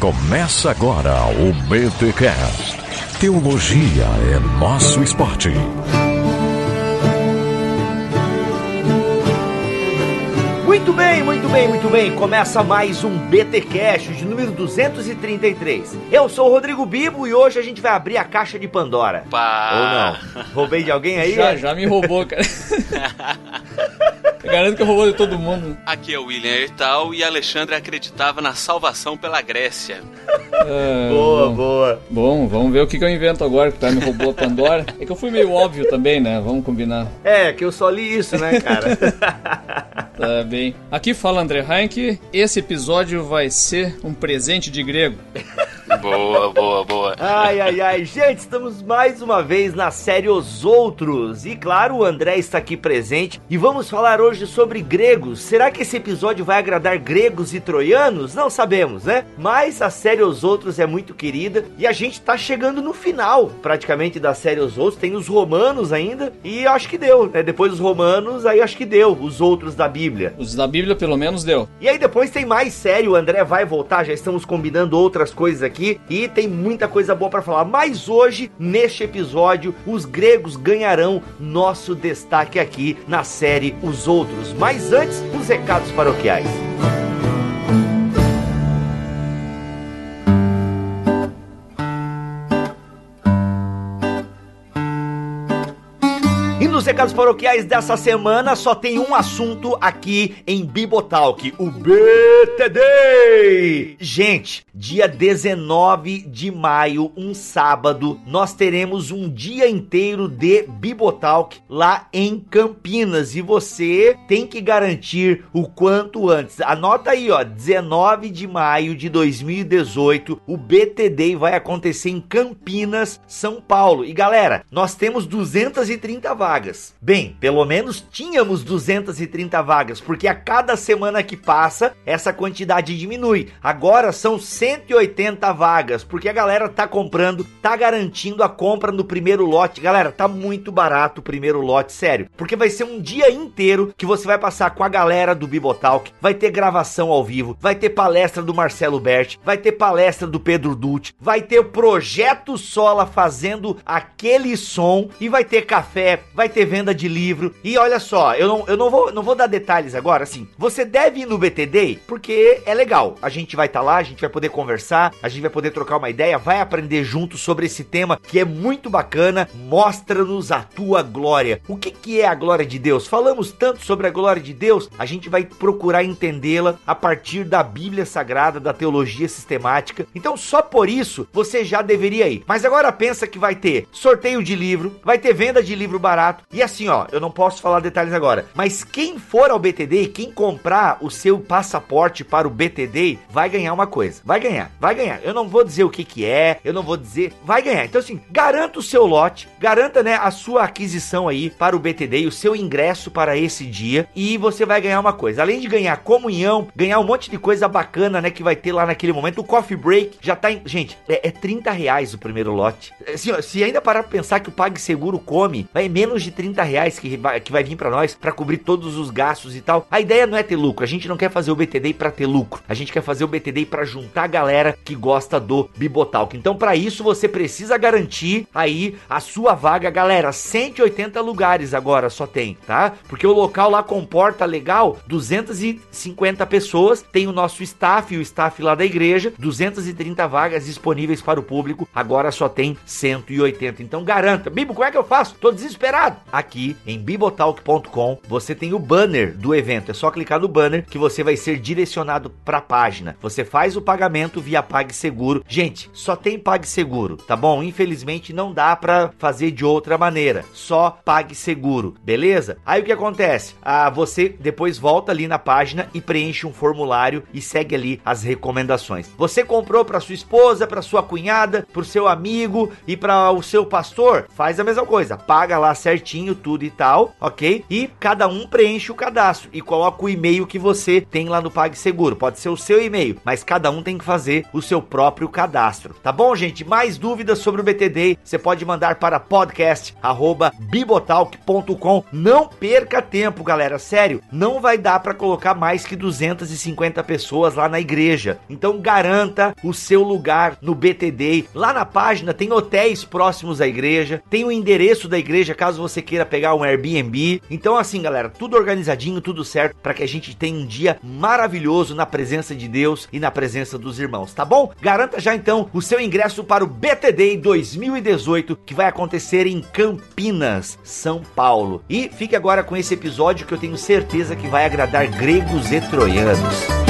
Começa agora o BTCast. Teologia é nosso esporte. Muito bem, muito bem, muito bem. Começa mais um BT Cash de número 233. Eu sou o Rodrigo Bibo e hoje a gente vai abrir a caixa de Pandora. Pá. Ou não? Roubei de alguém aí? Já, já me roubou, cara. Eu garanto que roubou de todo mundo. Aqui é o William Ertal e Alexandre acreditava na salvação pela Grécia. Ah, Boa, bom. boa. Bom, vamos ver o que, que eu invento agora, que tá me roubou a Pandora. É que eu fui meio óbvio também, né? Vamos combinar. É, que eu só li isso, né, cara? Tá bem. Aqui fala André Heinck. Esse episódio vai ser um presente de grego. Boa, boa, boa. Ai, ai, ai. Gente, estamos mais uma vez na série Os Outros. E claro, o André está aqui presente. E vamos falar hoje sobre gregos. Será que esse episódio vai agradar gregos e troianos? Não sabemos, né? Mas a série Os Outros é muito querida. E a gente tá chegando no final, praticamente, da série Os Outros. Tem os romanos ainda. E acho que deu, né? Depois dos romanos, aí acho que deu. Os outros da Bíblia. Os da Bíblia, pelo menos, deu. E aí depois tem mais série, o André vai voltar, já estamos combinando outras coisas aqui e tem muita coisa boa pra falar. Mas hoje, neste episódio, os gregos ganharão nosso destaque aqui na série Os Outros. Mas antes, os recados paroquiais. Recados paroquiais dessa semana só tem um assunto aqui em Bibotalk, o BTD. Gente, dia 19 de maio, um sábado, nós teremos um dia inteiro de Bibotalk lá em Campinas e você tem que garantir o quanto antes. Anota aí, ó, 19 de maio de 2018, o BTD vai acontecer em Campinas, São Paulo. E galera, nós temos 230 vagas. Bem, pelo menos tínhamos 230 vagas, porque a cada semana que passa, essa quantidade diminui. Agora são 180 vagas, porque a galera tá comprando, tá garantindo a compra no primeiro lote. Galera, tá muito barato o primeiro lote, sério. Porque vai ser um dia inteiro que você vai passar com a galera do Bibotalk, vai ter gravação ao vivo, vai ter palestra do Marcelo Berti, vai ter palestra do Pedro Dulce, vai ter o Projeto Sola fazendo aquele som e vai ter café, vai ter venda de livro. E olha só, eu não, eu não, vou, não vou dar detalhes agora, assim. Você deve ir no BTD porque é legal. A gente vai estar lá, a gente vai poder conversar, a gente vai poder trocar uma ideia, vai aprender junto sobre esse tema que é muito bacana. Mostra-nos a tua glória. O que, que é a glória de Deus? Falamos tanto sobre a glória de Deus, a gente vai procurar entendê-la a partir da Bíblia Sagrada, da teologia sistemática. Então, só por isso você já deveria ir. Mas agora pensa que vai ter sorteio de livro, vai ter venda de livro barato. E assim, ó, eu não posso falar detalhes agora, mas quem for ao BTD e quem comprar o seu passaporte para o BTD vai ganhar uma coisa. Vai ganhar, vai ganhar. Eu não vou dizer o que que é, eu não vou dizer, vai ganhar. Então assim, garanta o seu lote, garanta, né, a sua aquisição aí para o BTD, o seu ingresso para esse dia e você vai ganhar uma coisa. Além de ganhar comunhão, ganhar um monte de coisa bacana, né, que vai ter lá naquele momento. O coffee break já tá em, gente, é, é 30 reais o primeiro lote. Assim, ó, se ainda parar pra pensar que o PagSeguro come, vai menos de 30 reais que vai, que vai vir para nós para cobrir todos os gastos e tal. A ideia não é ter lucro, a gente não quer fazer o BTD para ter lucro. A gente quer fazer o BTD para juntar a galera que gosta do Bibotalk. Então, para isso você precisa garantir aí a sua vaga, galera. 180 lugares agora só tem, tá? Porque o local lá comporta legal 250 pessoas. Tem o nosso staff e o staff lá da igreja, 230 vagas disponíveis para o público. Agora só tem 180. Então garanta. Bibo, como é que eu faço? Tô desesperado. Aqui em bibotalk.com você tem o banner do evento. É só clicar no banner que você vai ser direcionado para a página. Você faz o pagamento via PagSeguro. Gente, só tem PagSeguro, tá bom? Infelizmente não dá para fazer de outra maneira. Só PagSeguro, beleza? Aí o que acontece? Ah, você depois volta ali na página e preenche um formulário e segue ali as recomendações. Você comprou para sua esposa, para sua cunhada, para o seu amigo e para o seu pastor? Faz a mesma coisa. Paga lá certinho tudo e tal, ok? E cada um preenche o cadastro e coloca o e-mail que você tem lá no PagSeguro. Pode ser o seu e-mail, mas cada um tem que fazer o seu próprio cadastro. Tá bom, gente? Mais dúvidas sobre o BTD, você pode mandar para podcast@bibotalk.com. Não perca tempo, galera, sério, não vai dar para colocar mais que 250 pessoas lá na igreja. Então garanta o seu lugar no BTD. Lá na página tem hotéis próximos à igreja, tem o endereço da igreja caso você queira pegar um Airbnb. Então assim, galera, tudo organizadinho, tudo certo para que a gente tenha um dia maravilhoso na presença de Deus e na presença dos irmãos, tá bom? Garanta já então o seu ingresso para o BTD 2018 que vai acontecer em Campinas, São Paulo. E fique agora com esse episódio que eu tenho certeza que vai agradar gregos e troianos.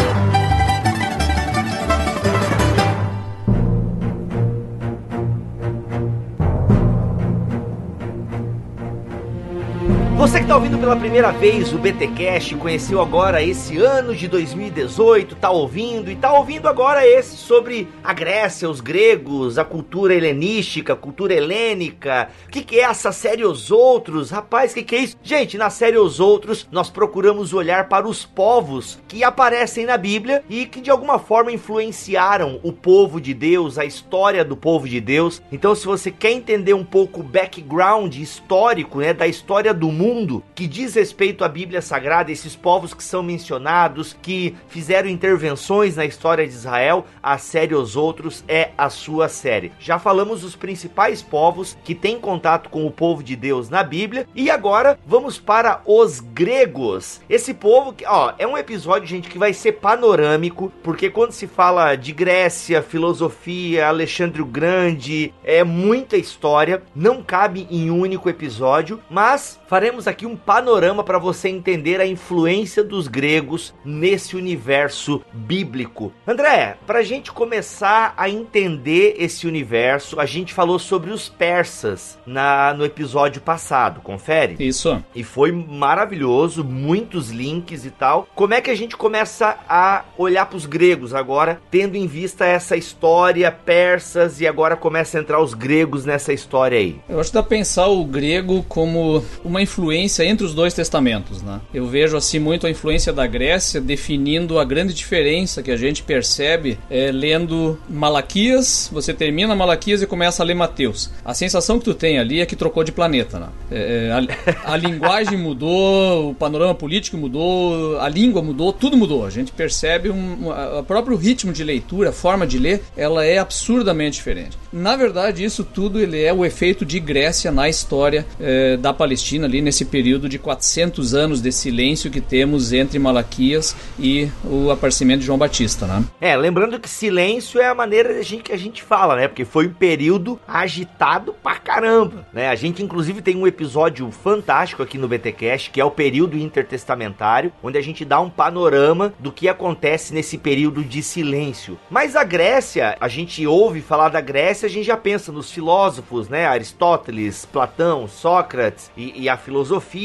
Está ouvindo pela primeira vez o BTcast, conheceu agora esse ano de 2018, tá ouvindo e tá ouvindo agora esse sobre a Grécia, os gregos, a cultura helenística, cultura helênica. O que, que é essa série Os Outros? Rapaz, o que, que é isso? Gente, na série Os Outros, nós procuramos olhar para os povos que aparecem na Bíblia e que de alguma forma influenciaram o povo de Deus, a história do povo de Deus. Então, se você quer entender um pouco o background histórico, né, da história do mundo que diz respeito à Bíblia Sagrada, esses povos que são mencionados, que fizeram intervenções na história de Israel, a série Os Outros é a sua série. Já falamos dos principais povos que têm contato com o povo de Deus na Bíblia e agora vamos para os gregos. Esse povo que, ó, é um episódio, gente, que vai ser panorâmico, porque quando se fala de Grécia, filosofia, Alexandre o Grande, é muita história, não cabe em um único episódio, mas faremos aqui um panorama para você entender a influência dos gregos nesse universo bíblico. André, para a gente começar a entender esse universo, a gente falou sobre os persas na, no episódio passado, confere? Isso. E foi maravilhoso, muitos links e tal. Como é que a gente começa a olhar para os gregos agora, tendo em vista essa história persas e agora começa a entrar os gregos nessa história aí? Eu acho que dá pra pensar o grego como uma influência entre os dois testamentos, né? Eu vejo assim muito a influência da Grécia definindo a grande diferença que a gente percebe é, lendo Malaquias, você termina Malaquias e começa a ler Mateus. A sensação que tu tem ali é que trocou de planeta, né? É, a, a linguagem mudou, o panorama político mudou, a língua mudou, tudo mudou. A gente percebe um, o próprio ritmo de leitura, a forma de ler, ela é absurdamente diferente. Na verdade, isso tudo ele é o efeito de Grécia na história é, da Palestina ali nesse período de 400 anos de silêncio que temos entre Malaquias e o aparecimento de João Batista, né? É, lembrando que silêncio é a maneira que a gente fala, né? Porque foi um período agitado pra caramba, né? A gente inclusive tem um episódio fantástico aqui no BTcast, que é o período intertestamentário, onde a gente dá um panorama do que acontece nesse período de silêncio. Mas a Grécia, a gente ouve falar da Grécia a gente já pensa nos filósofos, né? Aristóteles, Platão, Sócrates e, e a filosofia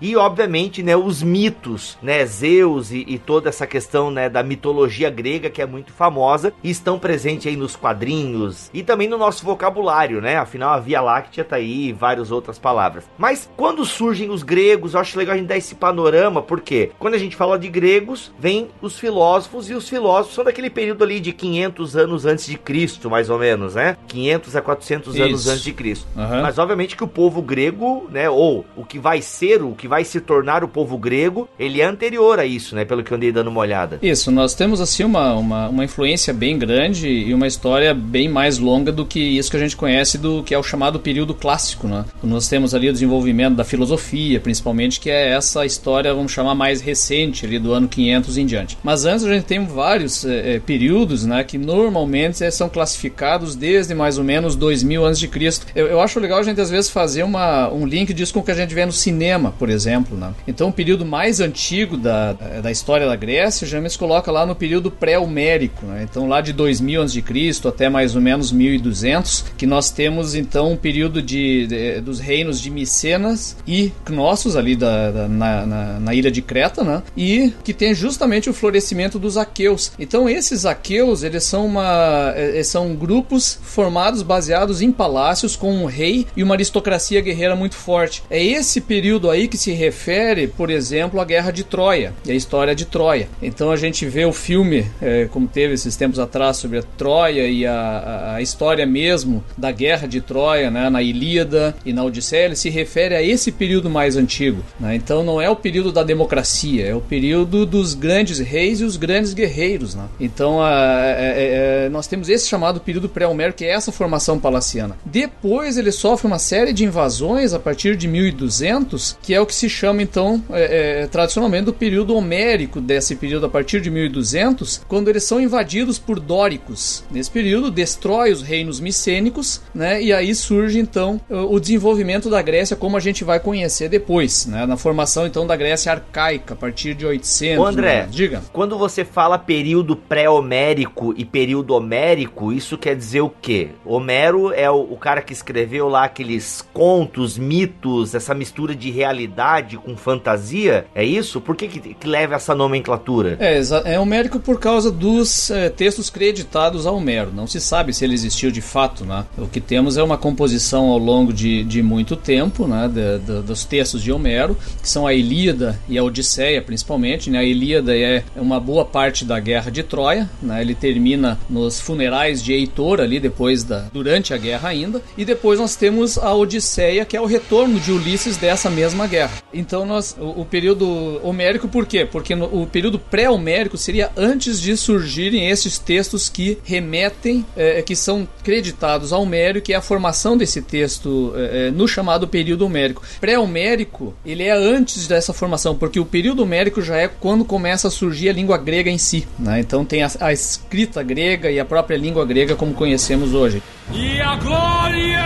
e, obviamente, né, os mitos, né? Zeus e, e, toda essa questão, né, da mitologia grega que é muito famosa e estão presentes aí nos quadrinhos e também no nosso vocabulário, né? Afinal, a Via Láctea tá aí e várias outras palavras. Mas quando surgem os gregos, eu acho legal a gente dar esse panorama, porque quando a gente fala de gregos, vem os filósofos e os filósofos são daquele período ali de 500 anos antes de Cristo, mais ou menos, né? 500 a 400 Isso. anos antes de Cristo. Uhum. Mas obviamente que o povo grego, né, ou o que vai ser, o que vai se tornar o povo grego, ele é anterior a isso, né, pelo que eu andei dando uma olhada. Isso, nós temos assim uma, uma, uma influência bem grande e uma história bem mais longa do que isso que a gente conhece do que é o chamado período clássico, né? Nós temos ali o desenvolvimento da filosofia, principalmente, que é essa história, vamos chamar mais recente, ali do ano 500 em diante. Mas antes a gente tem vários é, períodos, né, que normalmente é, são classificados desde mais ou menos 2000 antes de Cristo. Eu, eu acho legal a gente às vezes fazer uma, um link disso com o que a gente vê no cinema por exemplo. Né? Então, o período mais antigo da, da história da Grécia geralmente se coloca lá no período pré-homérico. Né? Então, lá de 2000 a.C. até mais ou menos 1200, que nós temos então um período de, de dos reinos de Micenas e Cnossos, ali da, da na, na, na, ilha de Creta, né? e que tem justamente o florescimento dos aqueus. Então, esses aqueus, eles são, uma, eles são grupos formados baseados em palácios com um rei e uma aristocracia guerreira muito forte. É esse período aí que se refere, por exemplo, à Guerra de Troia e a história de Troia. Então a gente vê o filme, é, como teve esses tempos atrás, sobre a Troia e a, a história mesmo da Guerra de Troia, né, na Ilíada e na Odisseia, ele se refere a esse período mais antigo. Né? Então não é o período da democracia, é o período dos grandes reis e os grandes guerreiros. Né? Então a, a, a, nós temos esse chamado período pré-homérico, que é essa formação palaciana. Depois ele sofre uma série de invasões a partir de 1200, que é o que se chama então é, é, tradicionalmente do período homérico desse período a partir de 1200, quando eles são invadidos por dóricos. Nesse período destrói os reinos micênicos, né? E aí surge então o desenvolvimento da Grécia como a gente vai conhecer depois, né? Na formação então da Grécia arcaica a partir de 800. Ô André, né? diga. Quando você fala período pré-homérico e período homérico, isso quer dizer o quê? Homero é o, o cara que escreveu lá aqueles contos, mitos, essa mistura de realidade com fantasia? É isso? Por que, que, que leva essa nomenclatura? É, é homérico por causa dos é, textos creditados a Homero. Não se sabe se ele existiu de fato, né? O que temos é uma composição ao longo de, de muito tempo, né? De, de, dos textos de Homero, que são a Ilíada e a Odisseia, principalmente. Né? A Ilíada é uma boa parte da Guerra de Troia, né? Ele termina nos funerais de Heitor ali depois da durante a guerra ainda, e depois nós temos a Odisseia, que é o retorno de Ulisses dessa mesma guerra. Então nós o, o período homérico por quê? Porque no, o período pré-homérico seria antes de surgirem esses textos que remetem, é, que são creditados ao Homero, que é a formação desse texto é, é no chamado período homérico. Pré-homérico, ele é antes dessa formação, porque o período homérico já é quando começa a surgir a língua grega em si. Né? Então tem a, a escrita grega e a própria língua grega como conhecemos hoje. E a glória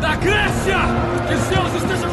da Grécia! Que Zeus esteja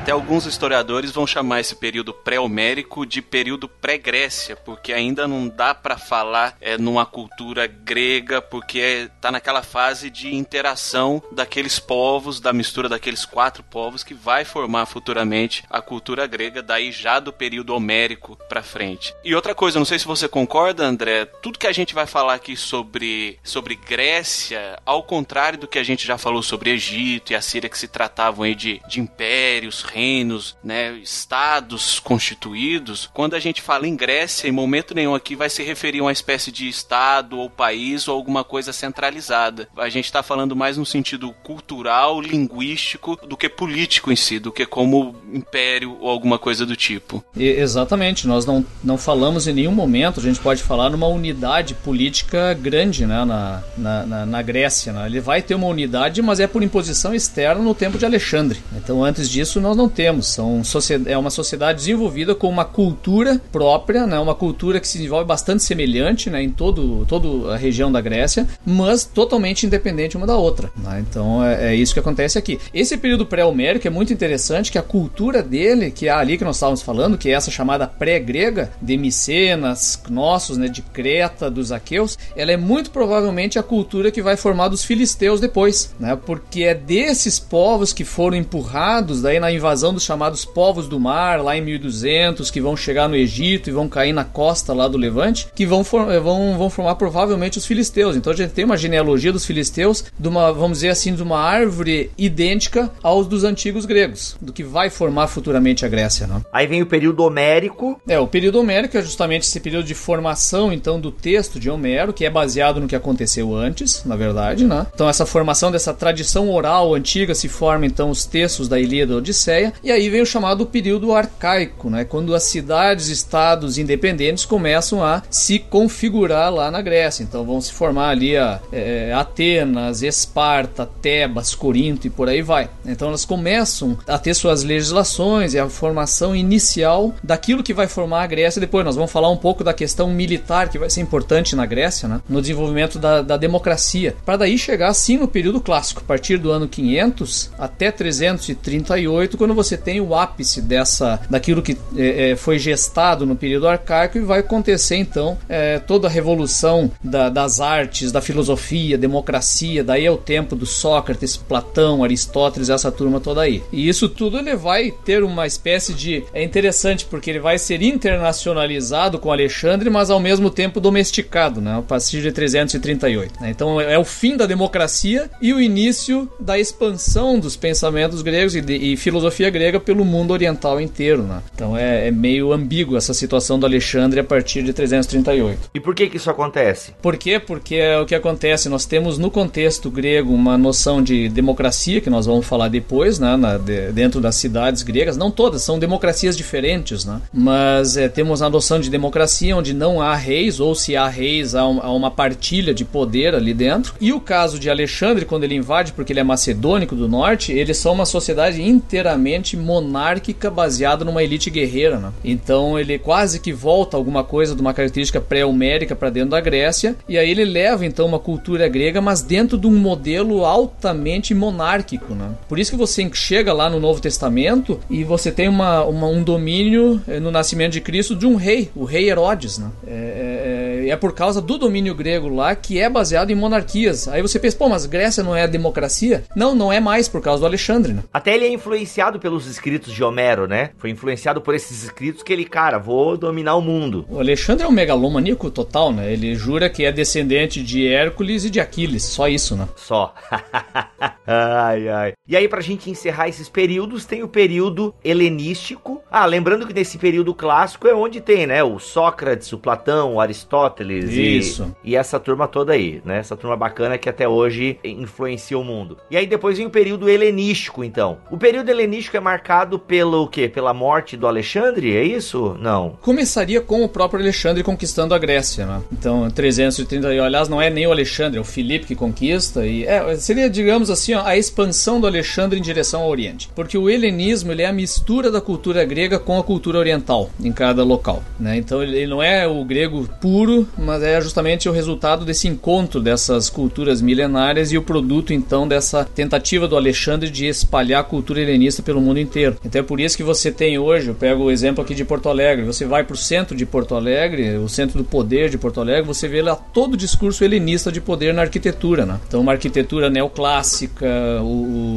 até alguns historiadores vão chamar esse período pré-homérico de período pré-Grécia, porque ainda não dá para falar é, numa cultura grega, porque está naquela fase de interação daqueles povos, da mistura daqueles quatro povos que vai formar futuramente a cultura grega, daí já do período homérico para frente. E outra coisa, não sei se você concorda, André, tudo que a gente vai falar aqui sobre, sobre Grécia, ao contrário do que a gente já falou sobre Egito e a Síria, que se tratavam aí de, de impérios, reinos, né, estados constituídos, quando a gente fala em Grécia, em momento nenhum aqui vai se referir a uma espécie de estado ou país ou alguma coisa centralizada. A gente está falando mais no sentido cultural, linguístico, do que político em si, do que como império ou alguma coisa do tipo. E, exatamente, nós não, não falamos em nenhum momento, a gente pode falar numa unidade política grande né, na, na, na, na Grécia. Né? Ele vai ter uma unidade, mas é por imposição externa no tempo de Alexandre. Então, antes disso, nós não temos. São, é uma sociedade desenvolvida com uma cultura própria, né? uma cultura que se desenvolve bastante semelhante né? em todo, toda a região da Grécia, mas totalmente independente uma da outra. Né? Então é, é, isso que acontece aqui. Esse período pré-homérico é muito interessante, que a cultura dele, que é ali que nós estávamos falando, que é essa chamada pré-grega, de Micenas, Knossos, né? de Creta, dos Aqueus, ela é muito provavelmente a cultura que vai formar dos filisteus depois, né? porque é desses povos que foram empurrados daí na invasão invasão dos chamados povos do mar, lá em 1200, que vão chegar no Egito e vão cair na costa lá do Levante, que vão, for, eh, vão, vão formar provavelmente os filisteus. Então a gente tem uma genealogia dos filisteus, de uma, vamos dizer assim, de uma árvore idêntica aos dos antigos gregos, do que vai formar futuramente a Grécia. Né? Aí vem o período homérico. É, o período homérico é justamente esse período de formação, então, do texto de Homero, que é baseado no que aconteceu antes, na verdade, né? Então essa formação dessa tradição oral antiga se forma, então, os textos da Ilíada e Odisseia, ideia. E aí vem o chamado período arcaico, né? Quando as cidades, estados independentes começam a se configurar lá na Grécia. Então vão se formar ali a, é, Atenas, Esparta, Tebas, Corinto e por aí vai. Então elas começam a ter suas legislações e a formação inicial daquilo que vai formar a Grécia. Depois nós vamos falar um pouco da questão militar que vai ser importante na Grécia, né? no desenvolvimento da, da democracia, para daí chegar sim no período clássico, a partir do ano 500 até 338, quando você tem o ápice dessa daquilo que é, é, foi gestado no período arcaico e vai acontecer então é, toda a revolução da, das artes, da filosofia, democracia, daí é o tempo do Sócrates, Platão, Aristóteles, essa turma toda aí. E isso tudo ele vai ter uma espécie de é interessante porque ele vai ser internacionalizado com Alexandre, mas ao mesmo tempo domesticado, né? A partir de 338. Né? Então é o fim da democracia e o início da expansão dos pensamentos gregos e, de, e filosofia grega pelo mundo oriental inteiro, né? Então é, é meio ambíguo essa situação do Alexandre a partir de 338. E por que que isso acontece? Por quê? Porque é o que acontece, nós temos no contexto grego uma noção de democracia, que nós vamos falar depois, né, na, de, dentro das cidades gregas, não todas, são democracias diferentes, né? Mas é, temos a noção de democracia onde não há reis, ou se há reis, há, um, há uma partilha de poder ali dentro. E o caso de Alexandre, quando ele invade, porque ele é macedônico do norte, eles são uma sociedade inteiramente monárquica baseada numa elite guerreira, né? Então ele quase que volta alguma coisa de uma característica pré-homérica para dentro da Grécia, e aí ele leva então uma cultura grega, mas dentro de um modelo altamente monárquico, né? Por isso que você chega lá no Novo Testamento e você tem uma, uma um domínio eh, no nascimento de Cristo de um rei, o rei Herodes, né? É, é, é, é por causa do domínio grego lá que é baseado em monarquias. Aí você pensa, pô, mas Grécia não é democracia? Não, não é mais por causa do Alexandre, né? Até ele é influenciado pelos escritos de Homero, né? Foi influenciado por esses escritos que ele, cara, vou dominar o mundo. O Alexandre é um megalomaníaco total, né? Ele jura que é descendente de Hércules e de Aquiles, só isso, né? Só. ai, ai. E aí, pra gente encerrar esses períodos, tem o período helenístico. Ah, lembrando que nesse período clássico é onde tem, né? O Sócrates, o Platão, o Aristóteles. Isso. E, e essa turma toda aí, né? Essa turma bacana que até hoje influencia o mundo. E aí depois vem o período helenístico, então. O período helenístico é marcado pelo quê? Pela morte do Alexandre? É isso? Não. Começaria com o próprio Alexandre conquistando a Grécia, né? Então, 330, aliás, não é nem o Alexandre, é o Filipe que conquista e é, seria, digamos assim, ó, a expansão do Alexandre em direção ao Oriente. Porque o helenismo, ele é a mistura da cultura grega com a cultura oriental em cada local, né? Então, ele não é o grego puro, mas é justamente o resultado desse encontro dessas culturas milenárias e o produto então dessa tentativa do Alexandre de espalhar a cultura helenista pelo mundo inteiro. Então é por isso que você tem hoje, eu pego o exemplo aqui de Porto Alegre, você vai para o centro de Porto Alegre, o centro do poder de Porto Alegre, você vê lá todo o discurso helenista de poder na arquitetura, né? Então uma arquitetura neoclássica, o,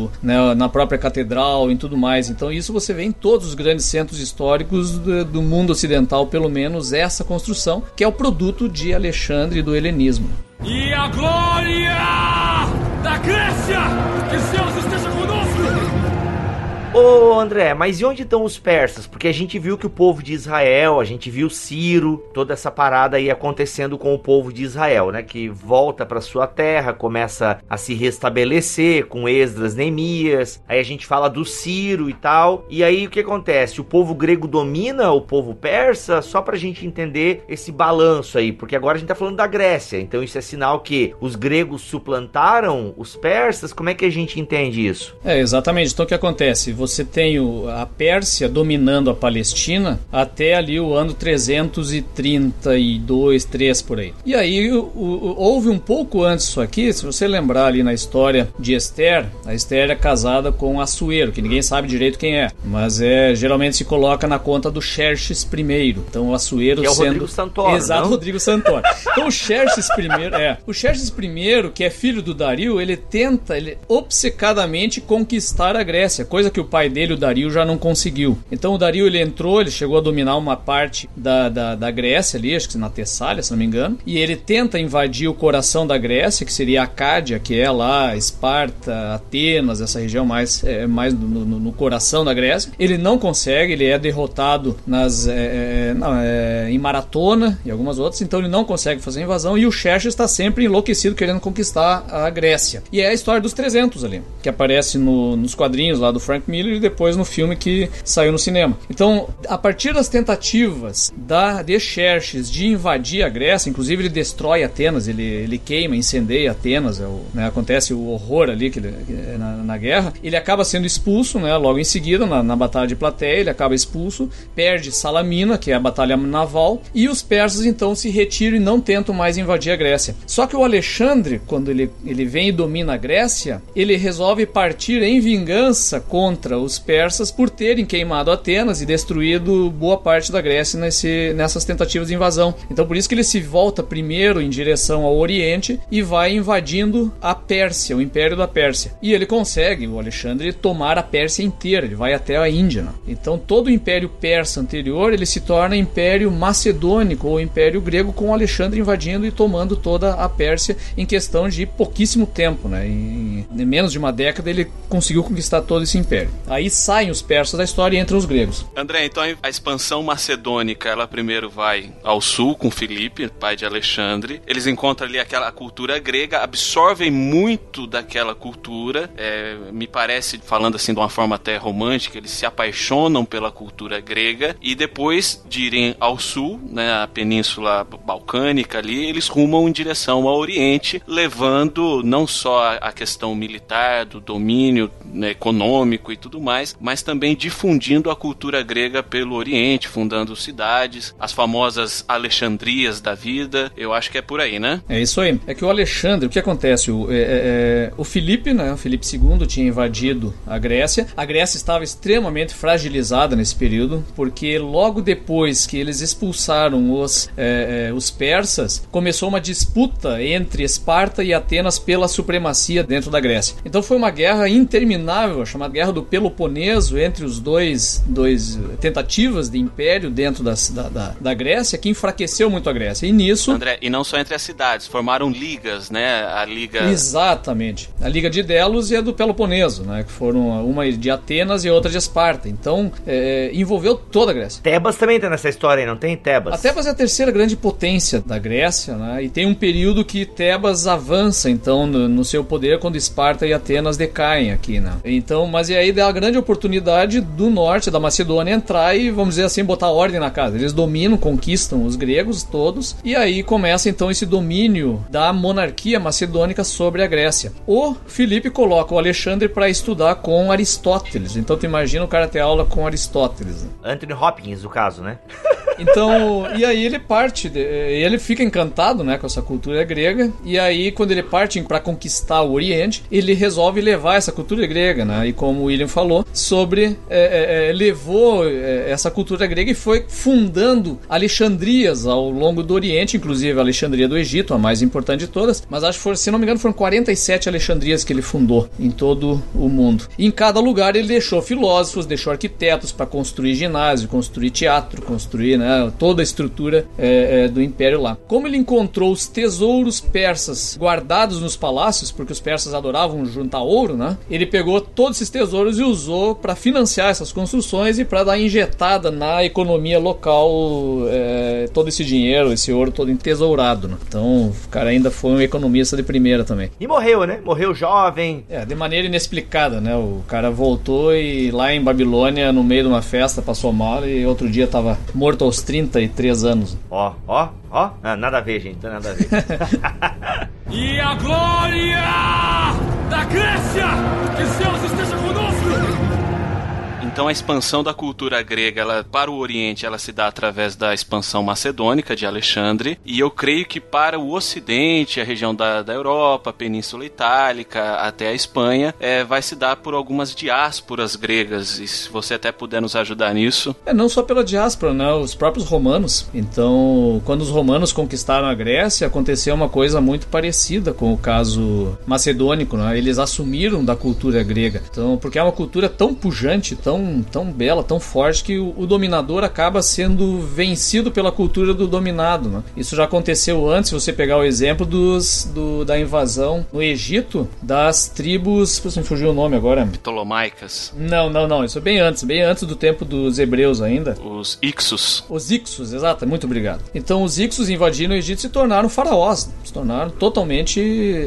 o né, na própria catedral e tudo mais. Então isso você vê em todos os grandes centros históricos do, do mundo ocidental, pelo menos essa construção, que é o produto de Alexandre e do helenismo. E a glória da Grécia! Que Zeus esteja conosco! Ô André, mas e onde estão os persas? Porque a gente viu que o povo de Israel, a gente viu Ciro, toda essa parada aí acontecendo com o povo de Israel, né? Que volta para sua terra, começa a se restabelecer com Esdras, Neemias. Aí a gente fala do Ciro e tal. E aí o que acontece? O povo grego domina o povo persa? Só pra gente entender esse balanço aí, porque agora a gente tá falando da Grécia. Então isso é sinal que os gregos suplantaram os persas? Como é que a gente entende isso? É, exatamente. Então o que acontece? Você tem o, a Pérsia dominando a Palestina até ali o ano 332, 3 por aí. E aí o, o, houve um pouco antes disso aqui, se você lembrar ali na história de Esther, a Esther é casada com Assuero, que ninguém sabe direito quem é, mas é geralmente se coloca na conta do Xerxes I. Então o Assuero que é o sendo Rodrigo Santoro, Exato, não? Rodrigo Santoro. Então o Xerxes I, é, o Xerxes I, que é filho do Dario, ele tenta ele obcecadamente conquistar a Grécia, coisa que o pai dele, o Dario, já não conseguiu. Então o Dario ele entrou, ele chegou a dominar uma parte da, da, da Grécia ali, acho que na Tessália, se não me engano, e ele tenta invadir o coração da Grécia, que seria a Cádia, que é lá Esparta, Atenas, essa região mais, é, mais no, no, no coração da Grécia. Ele não consegue, ele é derrotado nas, é, é não, é, em maratona e algumas outras, então ele não consegue fazer a invasão e o Xerxes está sempre enlouquecido querendo conquistar a Grécia. E é a história dos 300 ali, que aparece no, nos quadrinhos lá do Frank Miller Miller e depois no filme que saiu no cinema. Então, a partir das tentativas da de Xerxes de invadir a Grécia, inclusive ele destrói Atenas, ele, ele queima, incendeia Atenas, é o, né, acontece o horror ali que ele, na, na, guerra, ele acaba sendo expulso, né, logo em seguida, na, na batalha de Plateia, ele acaba expulso, perde Salamina, que é a batalha naval, e os persas então se retiram e não tentam mais invadir a Grécia. Só que o Alexandre, quando ele, ele vem e domina a Grécia, ele resolve partir em vingança contra os persas por terem queimado Atenas e destruído boa parte da Grécia nesse, nessas tentativas de invasão. Então por isso que ele se volta primeiro em direção ao Oriente e vai invadindo a Pérsia, o Império da Pérsia. E ele consegue, o Alexandre, tomar a Pérsia inteira, ele vai até a Índia. Né? Então todo o Império Persa anterior ele se torna Império Macedônico ou Império Grego com Alexandre invadindo e tomando toda a Pérsia em questão de pouquíssimo tempo, né? Em, em menos de uma década ele conseguiu conquistar todo esse império. Aí saem os persas da história e entram os gregos. André, então a expansão macedônica, ela primeiro vai ao sul com Filipe, pai de Alexandre. Eles encontram ali aquela cultura grega, absorvem muito daquela cultura. É, me parece, falando assim de uma forma até romântica, eles se apaixonam pela cultura grega e depois de irem ao sul, né, a península balcânica ali, eles rumam em direção ao oriente, levando não só a questão militar, do domínio né, econômico e tudo mais, mas também difundindo a cultura grega pelo Oriente, fundando cidades, as famosas Alexandrias da vida. Eu acho que é por aí, né? É isso aí. É que o Alexandre, o que acontece? O, é, é, é o Filipe, né? O Filipe II tinha invadido a Grécia. A Grécia estava extremamente fragilizada nesse período, porque logo depois que eles expulsaram os, é, é, os persas, começou uma disputa entre Esparta e Atenas pela supremacia dentro da Grécia. Então foi uma guerra interminável, chamada Guerra do Peloponeso, entre os dois, dois tentativas de império dentro das, da, da, da, Grécia, que enfraqueceu muito a Grécia. E nisso. André, e não só entre as cidades, formaram ligas, né? A Liga. Exatamente. A Liga de Delos e a do Peloponeso, né? Que foram uma de Atenas e outra de Esparta. Então, é, envolveu toda a Grécia. Tebas também tem nessa história aí, não tem? Tebas. A Tebas é a terceira grande potência da Grécia, né? E tem um período que Tebas avança, então, no, no seu poder quando Esparta e Atenas decaem aqui, né? Então, mas e aí a grande oportunidade do norte da Macedônia entrar e, vamos dizer assim, botar ordem na casa. Eles dominam, conquistam os gregos todos, e aí começa então esse domínio da monarquia macedônica sobre a Grécia. O Filipe coloca o Alexandre para estudar com Aristóteles. Então tu imagina o cara ter aula com Aristóteles. Anthony Hopkins, o caso, né? Então, e aí ele parte, ele fica encantado, né, com essa cultura grega, e aí quando ele parte para conquistar o Oriente, ele resolve levar essa cultura grega, né, e como o William falou, sobre, é, é, é levou é, essa cultura grega e foi fundando Alexandrias ao longo do Oriente, inclusive a Alexandria do Egito, a mais importante de todas, mas acho que, for, se não me engano, foram 47 Alexandrias que ele fundou em todo o mundo. E em cada lugar ele deixou filósofos, deixou arquitetos para construir ginásio, construir teatro, construir, né, toda a estrutura é, é, do império lá. Como ele encontrou os tesouros persas guardados nos palácios, porque os persas adoravam juntar ouro, né? Ele pegou todos esses tesouros e usou para financiar essas construções e para dar injetada na economia local é, todo esse dinheiro, esse ouro todo entesourado. Né? Então, o cara ainda foi um economista de primeira também. E morreu, né? Morreu jovem. É, de maneira inexplicada, né? O cara voltou e lá em Babilônia, no meio de uma festa, passou mal e outro dia tava morto aos 33 anos. Ó, ó, ó. Ah, nada a ver, gente. Nada a ver. e a glória da Grécia! Que Zeus esteja conosco! Então a expansão da cultura grega ela, para o Oriente ela se dá através da expansão macedônica de Alexandre e eu creio que para o Ocidente, a região da, da Europa, a Península Itálica até a Espanha, é, vai se dar por algumas diásporas gregas e se você até puder nos ajudar nisso. É não só pela diáspora, né? Os próprios romanos. Então, quando os romanos conquistaram a Grécia, aconteceu uma coisa muito parecida com o caso macedônico, né? Eles assumiram da cultura grega. Então, porque é uma cultura tão pujante, tão tão, tão bela, tão forte, que o, o dominador acaba sendo vencido pela cultura do dominado. Né? Isso já aconteceu antes, se você pegar o exemplo dos, do, da invasão no Egito das tribos. Você me fugiu o nome agora? Ptolomaicas. Não, não, não. Isso é bem antes, bem antes do tempo dos hebreus ainda. Os Ixos. Os Ixos, exato, muito obrigado. Então os Ixos invadiram o Egito e se tornaram faraós, se tornaram totalmente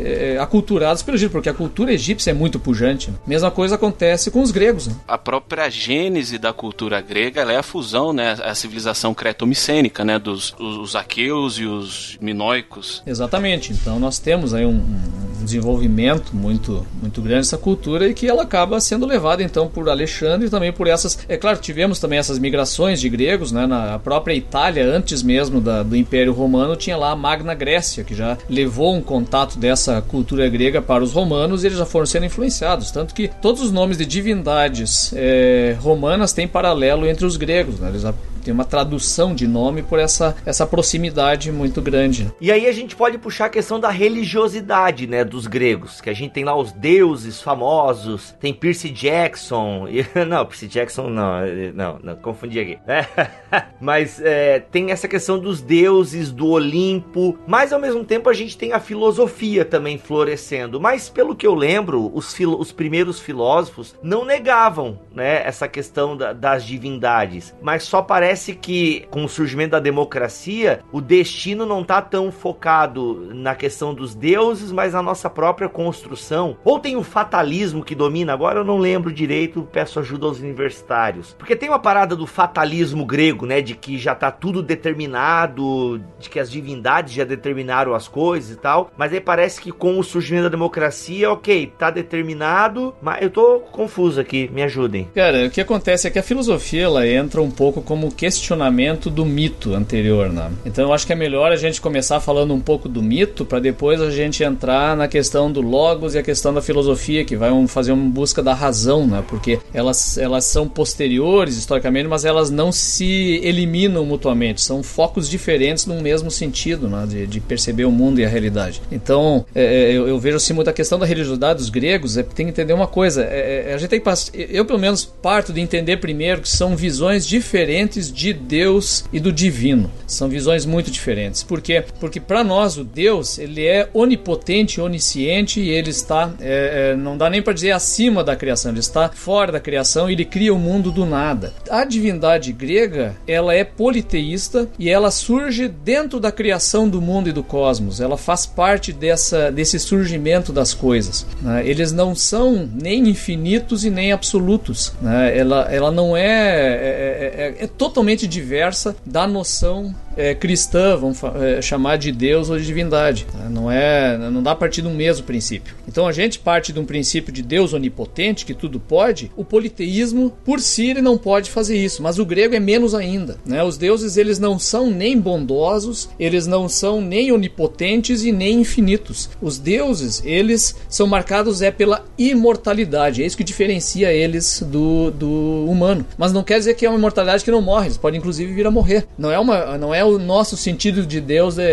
é, aculturados pelo Egito, porque a cultura egípcia é muito pujante. Né? Mesma coisa acontece com os gregos. Né? A própria gênese da cultura grega é a fusão, né, a civilização cretomicênica, né, dos os, os aqueus e os minoicos. Exatamente. Então nós temos aí um, um desenvolvimento muito muito grande dessa cultura e que ela acaba sendo levada então por Alexandre e também por essas. É claro, tivemos também essas migrações de gregos, né, na própria Itália antes mesmo da, do Império Romano tinha lá a Magna Grécia que já levou um contato dessa cultura grega para os romanos e eles já foram sendo influenciados. Tanto que todos os nomes de divindades é, romanas têm paralelo entre os gregos. Né? Eles tem uma tradução de nome por essa, essa proximidade muito grande. E aí a gente pode puxar a questão da religiosidade, né, dos gregos, que a gente tem lá os deuses famosos, tem Percy Jackson, e, não, Percy Jackson não, não, não confundi aqui, né? Mas é, tem essa questão dos deuses do Olimpo, mas ao mesmo tempo a gente tem a filosofia também florescendo. Mas pelo que eu lembro, os, filo, os primeiros filósofos não negavam, né, essa questão da, das divindades, mas só parece parece que com o surgimento da democracia, o destino não tá tão focado na questão dos deuses, mas na nossa própria construção. Ou tem o fatalismo que domina, agora eu não lembro direito, peço ajuda aos universitários. Porque tem uma parada do fatalismo grego, né, de que já tá tudo determinado, de que as divindades já determinaram as coisas e tal, mas aí parece que com o surgimento da democracia, OK, tá determinado, mas eu tô confuso aqui, me ajudem. Cara, o que acontece é que a filosofia ela entra um pouco como que questionamento do mito anterior, né? Então eu acho que é melhor a gente começar falando um pouco do mito para depois a gente entrar na questão do logos e a questão da filosofia, que vai fazer uma busca da razão, né? Porque elas, elas são posteriores historicamente, mas elas não se eliminam mutuamente, são focos diferentes no mesmo sentido, né? De, de perceber o mundo e a realidade. Então é, é eu, eu, vejo assim muito a questão da religiosidade dos gregos, é, tem que entender uma coisa, é, é a gente tem que eu pelo menos parto de entender primeiro que são visões diferentes de Deus e do divino. São visões muito diferentes. Por quê? Porque para nós o Deus ele é onipotente, onisciente e ele está, é, é, não dá nem para dizer acima da criação, ele está fora da criação e ele cria o mundo do nada. A divindade grega ela é politeísta e ela surge dentro da criação do mundo e do cosmos. Ela faz parte dessa, desse surgimento das coisas. Né? Eles não são nem infinitos e nem absolutos. Né? Ela, ela não é, é, é, é totalmente totalmente diversa da noção é, cristã, vamos é, chamar de Deus ou de divindade. Tá? Não é, não dá a partir de um mesmo princípio. Então a gente parte de um princípio de Deus onipotente que tudo pode. O politeísmo por si ele não pode fazer isso, mas o grego é menos ainda. Né? Os deuses eles não são nem bondosos, eles não são nem onipotentes e nem infinitos. Os deuses eles são marcados é pela imortalidade. É isso que diferencia eles do, do humano. Mas não quer dizer que é uma imortalidade que não morre. Eles podem inclusive vir a morrer. Não é uma, não é o nosso sentido de Deus é, é,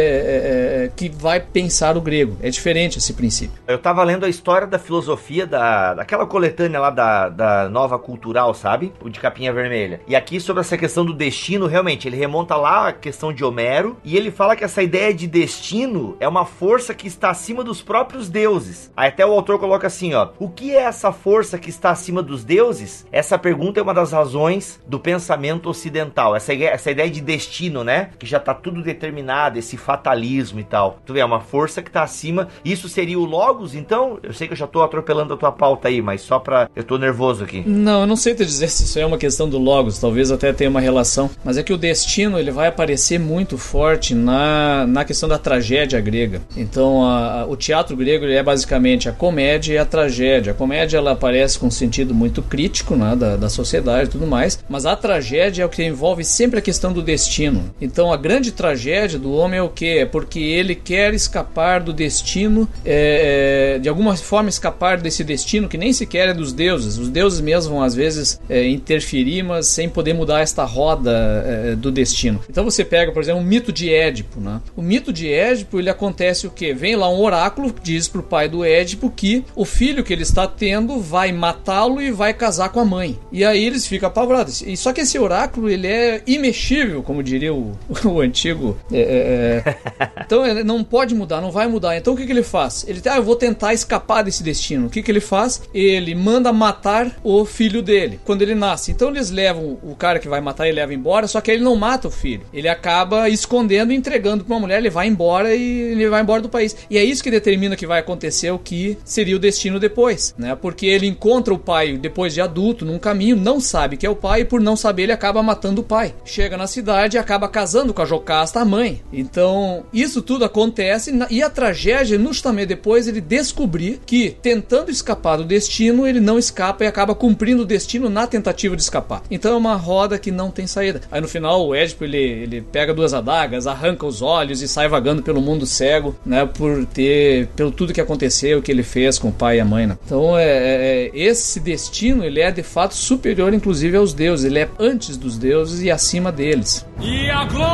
é, que vai pensar o grego. É diferente esse princípio. Eu tava lendo a história da filosofia da, daquela coletânea lá da, da Nova Cultural, sabe? O de capinha vermelha. E aqui sobre essa questão do destino, realmente, ele remonta lá a questão de Homero e ele fala que essa ideia de destino é uma força que está acima dos próprios deuses. Aí até o autor coloca assim, ó: "O que é essa força que está acima dos deuses?" Essa pergunta é uma das razões do pensamento ocidental. Essa, essa ideia de destino, né? Que já tá tudo determinado, esse fatalismo e tal. Tu vê, é uma força que tá acima. Isso seria o Logos, então? Eu sei que eu já tô atropelando a tua pauta aí, mas só pra. Eu tô nervoso aqui. Não, eu não sei te dizer se isso é uma questão do Logos, talvez até tenha uma relação. Mas é que o destino ele vai aparecer muito forte na, na questão da tragédia grega. Então, a, a, o teatro grego é basicamente a comédia e a tragédia. A comédia ela aparece com um sentido muito crítico né, da, da sociedade e tudo mais, mas a tragédia é o que envolve sempre a questão do destino. Então, a grande tragédia do homem é o que? É porque ele quer escapar do destino, é, é, de alguma forma escapar desse destino que nem sequer é dos deuses. Os deuses mesmo às vezes é, interferir, mas sem poder mudar esta roda é, do destino. Então você pega, por exemplo, o mito de Édipo. Né? O mito de Édipo ele acontece o que? Vem lá um oráculo que diz para o pai do Édipo que o filho que ele está tendo vai matá-lo e vai casar com a mãe. E aí eles ficam apavorados. E só que esse oráculo ele é imexível, como diria o, o antigo. É, é, é. então ele não pode mudar, não vai mudar. Então o que, que ele faz? Ele ah, eu vou tentar escapar desse destino. O que, que ele faz? Ele manda matar o filho dele quando ele nasce. Então eles levam o cara que vai matar e leva embora, só que ele não mata o filho. Ele acaba escondendo, entregando para uma mulher, ele vai embora e ele vai embora do país. E é isso que determina que vai acontecer o que seria o destino depois, né? Porque ele encontra o pai depois de adulto num caminho, não sabe que é o pai e por não saber ele acaba matando o pai. Chega na cidade e acaba casando com a Jocasta, a mãe. Então, isso tudo acontece e a tragédia justamente depois ele descobrir que tentando escapar do destino, ele não escapa e acaba cumprindo o destino na tentativa de escapar. Então é uma roda que não tem saída. Aí no final o Édipo ele, ele pega duas adagas, arranca os olhos e sai vagando pelo mundo cego, né, por ter pelo tudo que aconteceu, que ele fez com o pai e a mãe. Né? Então é, é, é esse destino ele é de fato superior inclusive aos deuses, ele é antes dos deuses e acima deles. E a glória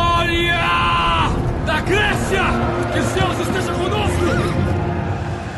da Grécia! Que Zeus esteja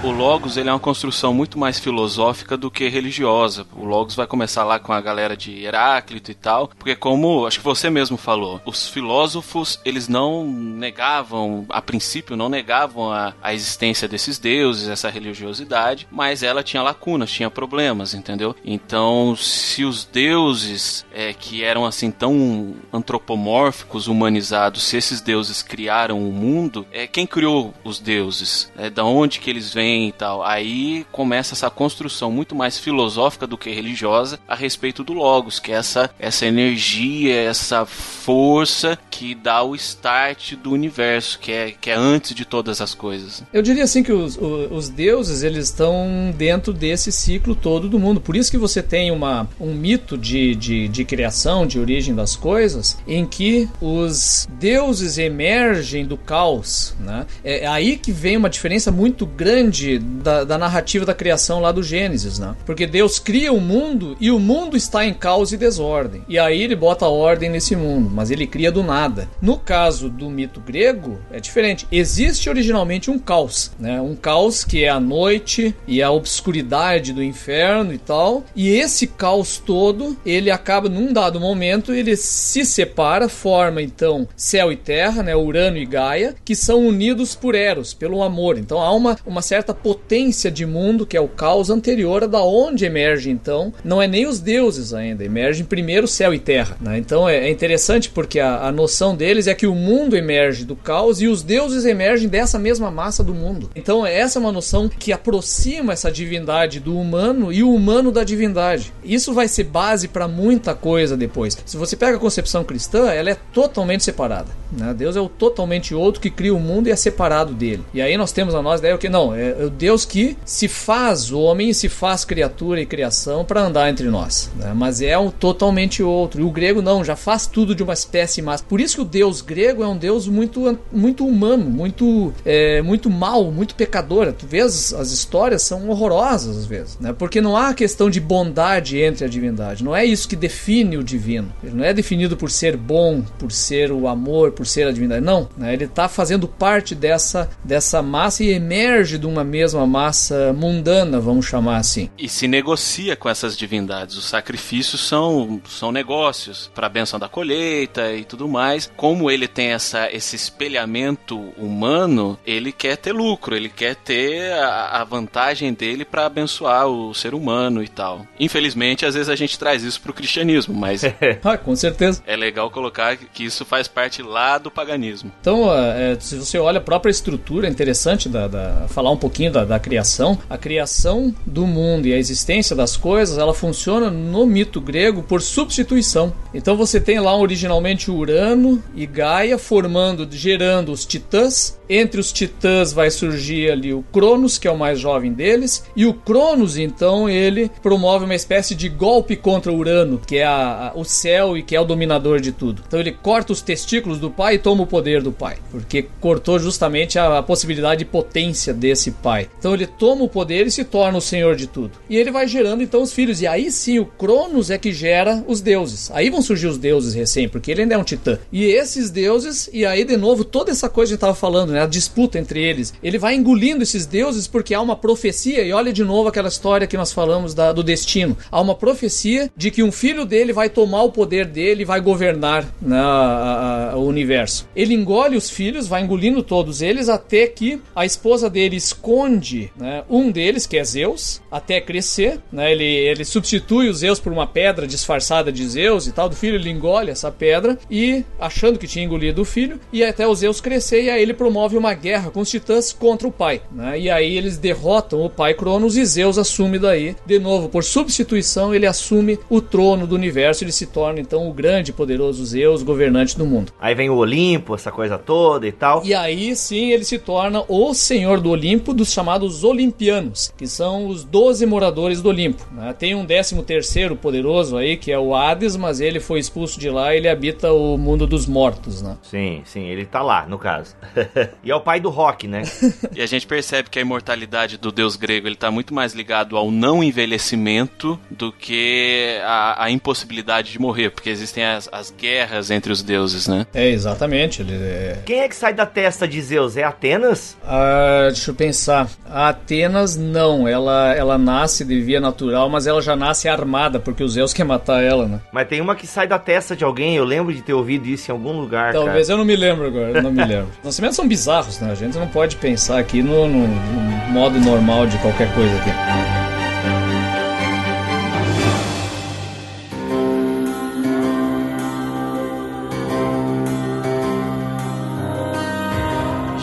o Logos ele é uma construção muito mais filosófica do que religiosa. O Logos vai começar lá com a galera de Heráclito e tal, porque como acho que você mesmo falou, os filósofos eles não negavam, a princípio não negavam a, a existência desses deuses, essa religiosidade, mas ela tinha lacunas, tinha problemas, entendeu? Então, se os deuses é, que eram assim tão antropomórficos, humanizados, se esses deuses criaram o mundo, é quem criou os deuses? É da onde que eles vêm? E tal. Aí começa essa construção muito mais filosófica do que religiosa a respeito do Logos, que é essa, essa energia, essa força que dá o start do universo, que é, que é antes de todas as coisas. Eu diria assim que os, os, os deuses eles estão dentro desse ciclo todo do mundo. Por isso que você tem uma, um mito de, de, de criação, de origem das coisas, em que os deuses emergem do caos. Né? É aí que vem uma diferença muito grande da, da, narrativa da criação lá do Gênesis, né? Porque Deus cria o mundo e o mundo está em caos e desordem. E aí ele bota ordem nesse mundo, mas ele cria do nada. No caso do mito grego, é diferente. Existe originalmente um caos, né? Um caos que é a noite e a obscuridade do inferno e tal. E esse caos todo, ele acaba num dado momento, ele se separa, forma então céu e terra, né? Urano e Gaia, que são unidos por Eros, pelo amor. Então há uma, uma certa certa potência de mundo, que é o caos anterior, da onde emerge então, não é nem os deuses ainda, emergem primeiro céu e terra. Né? Então é, é, interessante porque a, a noção deles é que o mundo emerge do caos e os deuses emergem dessa mesma massa do mundo. Então essa é uma noção que aproxima essa divindade do humano e o humano da divindade. Isso vai ser base para muita coisa depois. Se você pega a concepção cristã, ela é totalmente separada. Né? Deus é o totalmente outro que cria o mundo e é separado dele. E aí nós temos a nós ideia que não, é, é o Deus que se faz homem se faz criatura e criação para andar entre nós. Né? Mas é um totalmente outro. E o grego não, já faz tudo de uma espécie mais. Por isso que o Deus grego é um Deus muito, muito humano, muito, é, muito mal, muito pecador. Tu vês as histórias são horrorosas às vezes, né? Porque não há questão de bondade entre a divindade. Não é isso que define o divino. Ele não é definido por ser bom, por ser o amor, por ser a divindade. Não, né? ele está fazendo parte dessa, dessa massa e emerge de uma mesma massa mundana, vamos chamar assim. E se negocia com essas divindades. Os sacrifícios são, são negócios para a benção da colheita e tudo mais. Como ele tem essa, esse espelhamento humano, ele quer ter lucro, ele quer ter a, a vantagem dele para abençoar o ser humano e tal. Infelizmente, às vezes a gente traz isso pro cristianismo, mas. ah, com certeza. É legal colocar que isso faz parte lá do paganismo. Então, é, se você olha a própria estrutura, é interessante da, da falar um pouquinho pouquinho da, da criação, a criação do mundo e a existência das coisas, ela funciona no mito grego por substituição. Então você tem lá originalmente Urano e Gaia formando, gerando os titãs. Entre os titãs vai surgir ali o Cronos, que é o mais jovem deles, e o Cronos, então, ele promove uma espécie de golpe contra Urano, que é a, a, o céu e que é o dominador de tudo. Então ele corta os testículos do pai e toma o poder do pai, porque cortou justamente a, a possibilidade de potência desse pai. Então ele toma o poder e se torna o senhor de tudo. E ele vai gerando então os filhos, e aí sim o Cronos é que gera os deuses. Aí vão surgir os deuses recém, porque ele ainda é um titã. E esses deuses, e aí de novo toda essa coisa que a gente estava falando, né, a disputa entre eles, ele vai engolindo esses deuses porque há uma profecia, e olha de novo aquela história que nós falamos da, do destino. Há uma profecia de que um filho dele vai tomar o poder dele e vai governar né, a, a, o universo. Ele engole os filhos, vai engolindo todos eles até que a esposa dele esconde né, um deles, que é Zeus, até crescer. Né, ele, ele substitui o Zeus por uma pedra disfarçada de Zeus e tal. Do filho ele engole essa pedra e achando que tinha engolido o filho, e até o Zeus crescer, e aí ele promove uma guerra com os titãs contra o pai. Né, e aí eles derrotam o pai Cronos e Zeus assume daí, de novo, por substituição, ele assume o trono do universo, ele se torna então o grande e poderoso Zeus, governante do mundo. Aí vem o Olimpo, essa coisa toda e tal. E aí sim ele se torna o senhor do Olimpo dos chamados Olimpianos, que são os 12 moradores do Olimpo. Né? Tem um décimo terceiro poderoso aí, que é o Hades, mas ele foi expulso de lá e ele habita o mundo dos mortos, né? Sim, sim, ele tá lá, no caso. e é o pai do rock, né? e a gente percebe que a imortalidade do deus grego ele tá muito mais ligado ao não envelhecimento do que a, a impossibilidade de morrer, porque existem as, as, guerras entre os deuses, né? É, exatamente. Ele é... Quem é que sai da testa de Zeus? É Atenas? Ah, deixa eu pensar. A Atenas não, ela, ela nasce de via natural, mas ela já nasce armada, porque o Zeus quer matar ela, né? Mas tem uma que sai da testa de alguém, eu lembro de ter ouvido isso em algum lugar. Talvez cara. eu não me lembro agora, eu não me lembro. Os nascimentos são bizarros, né? A gente não pode pensar aqui no, no, no modo normal de qualquer coisa aqui.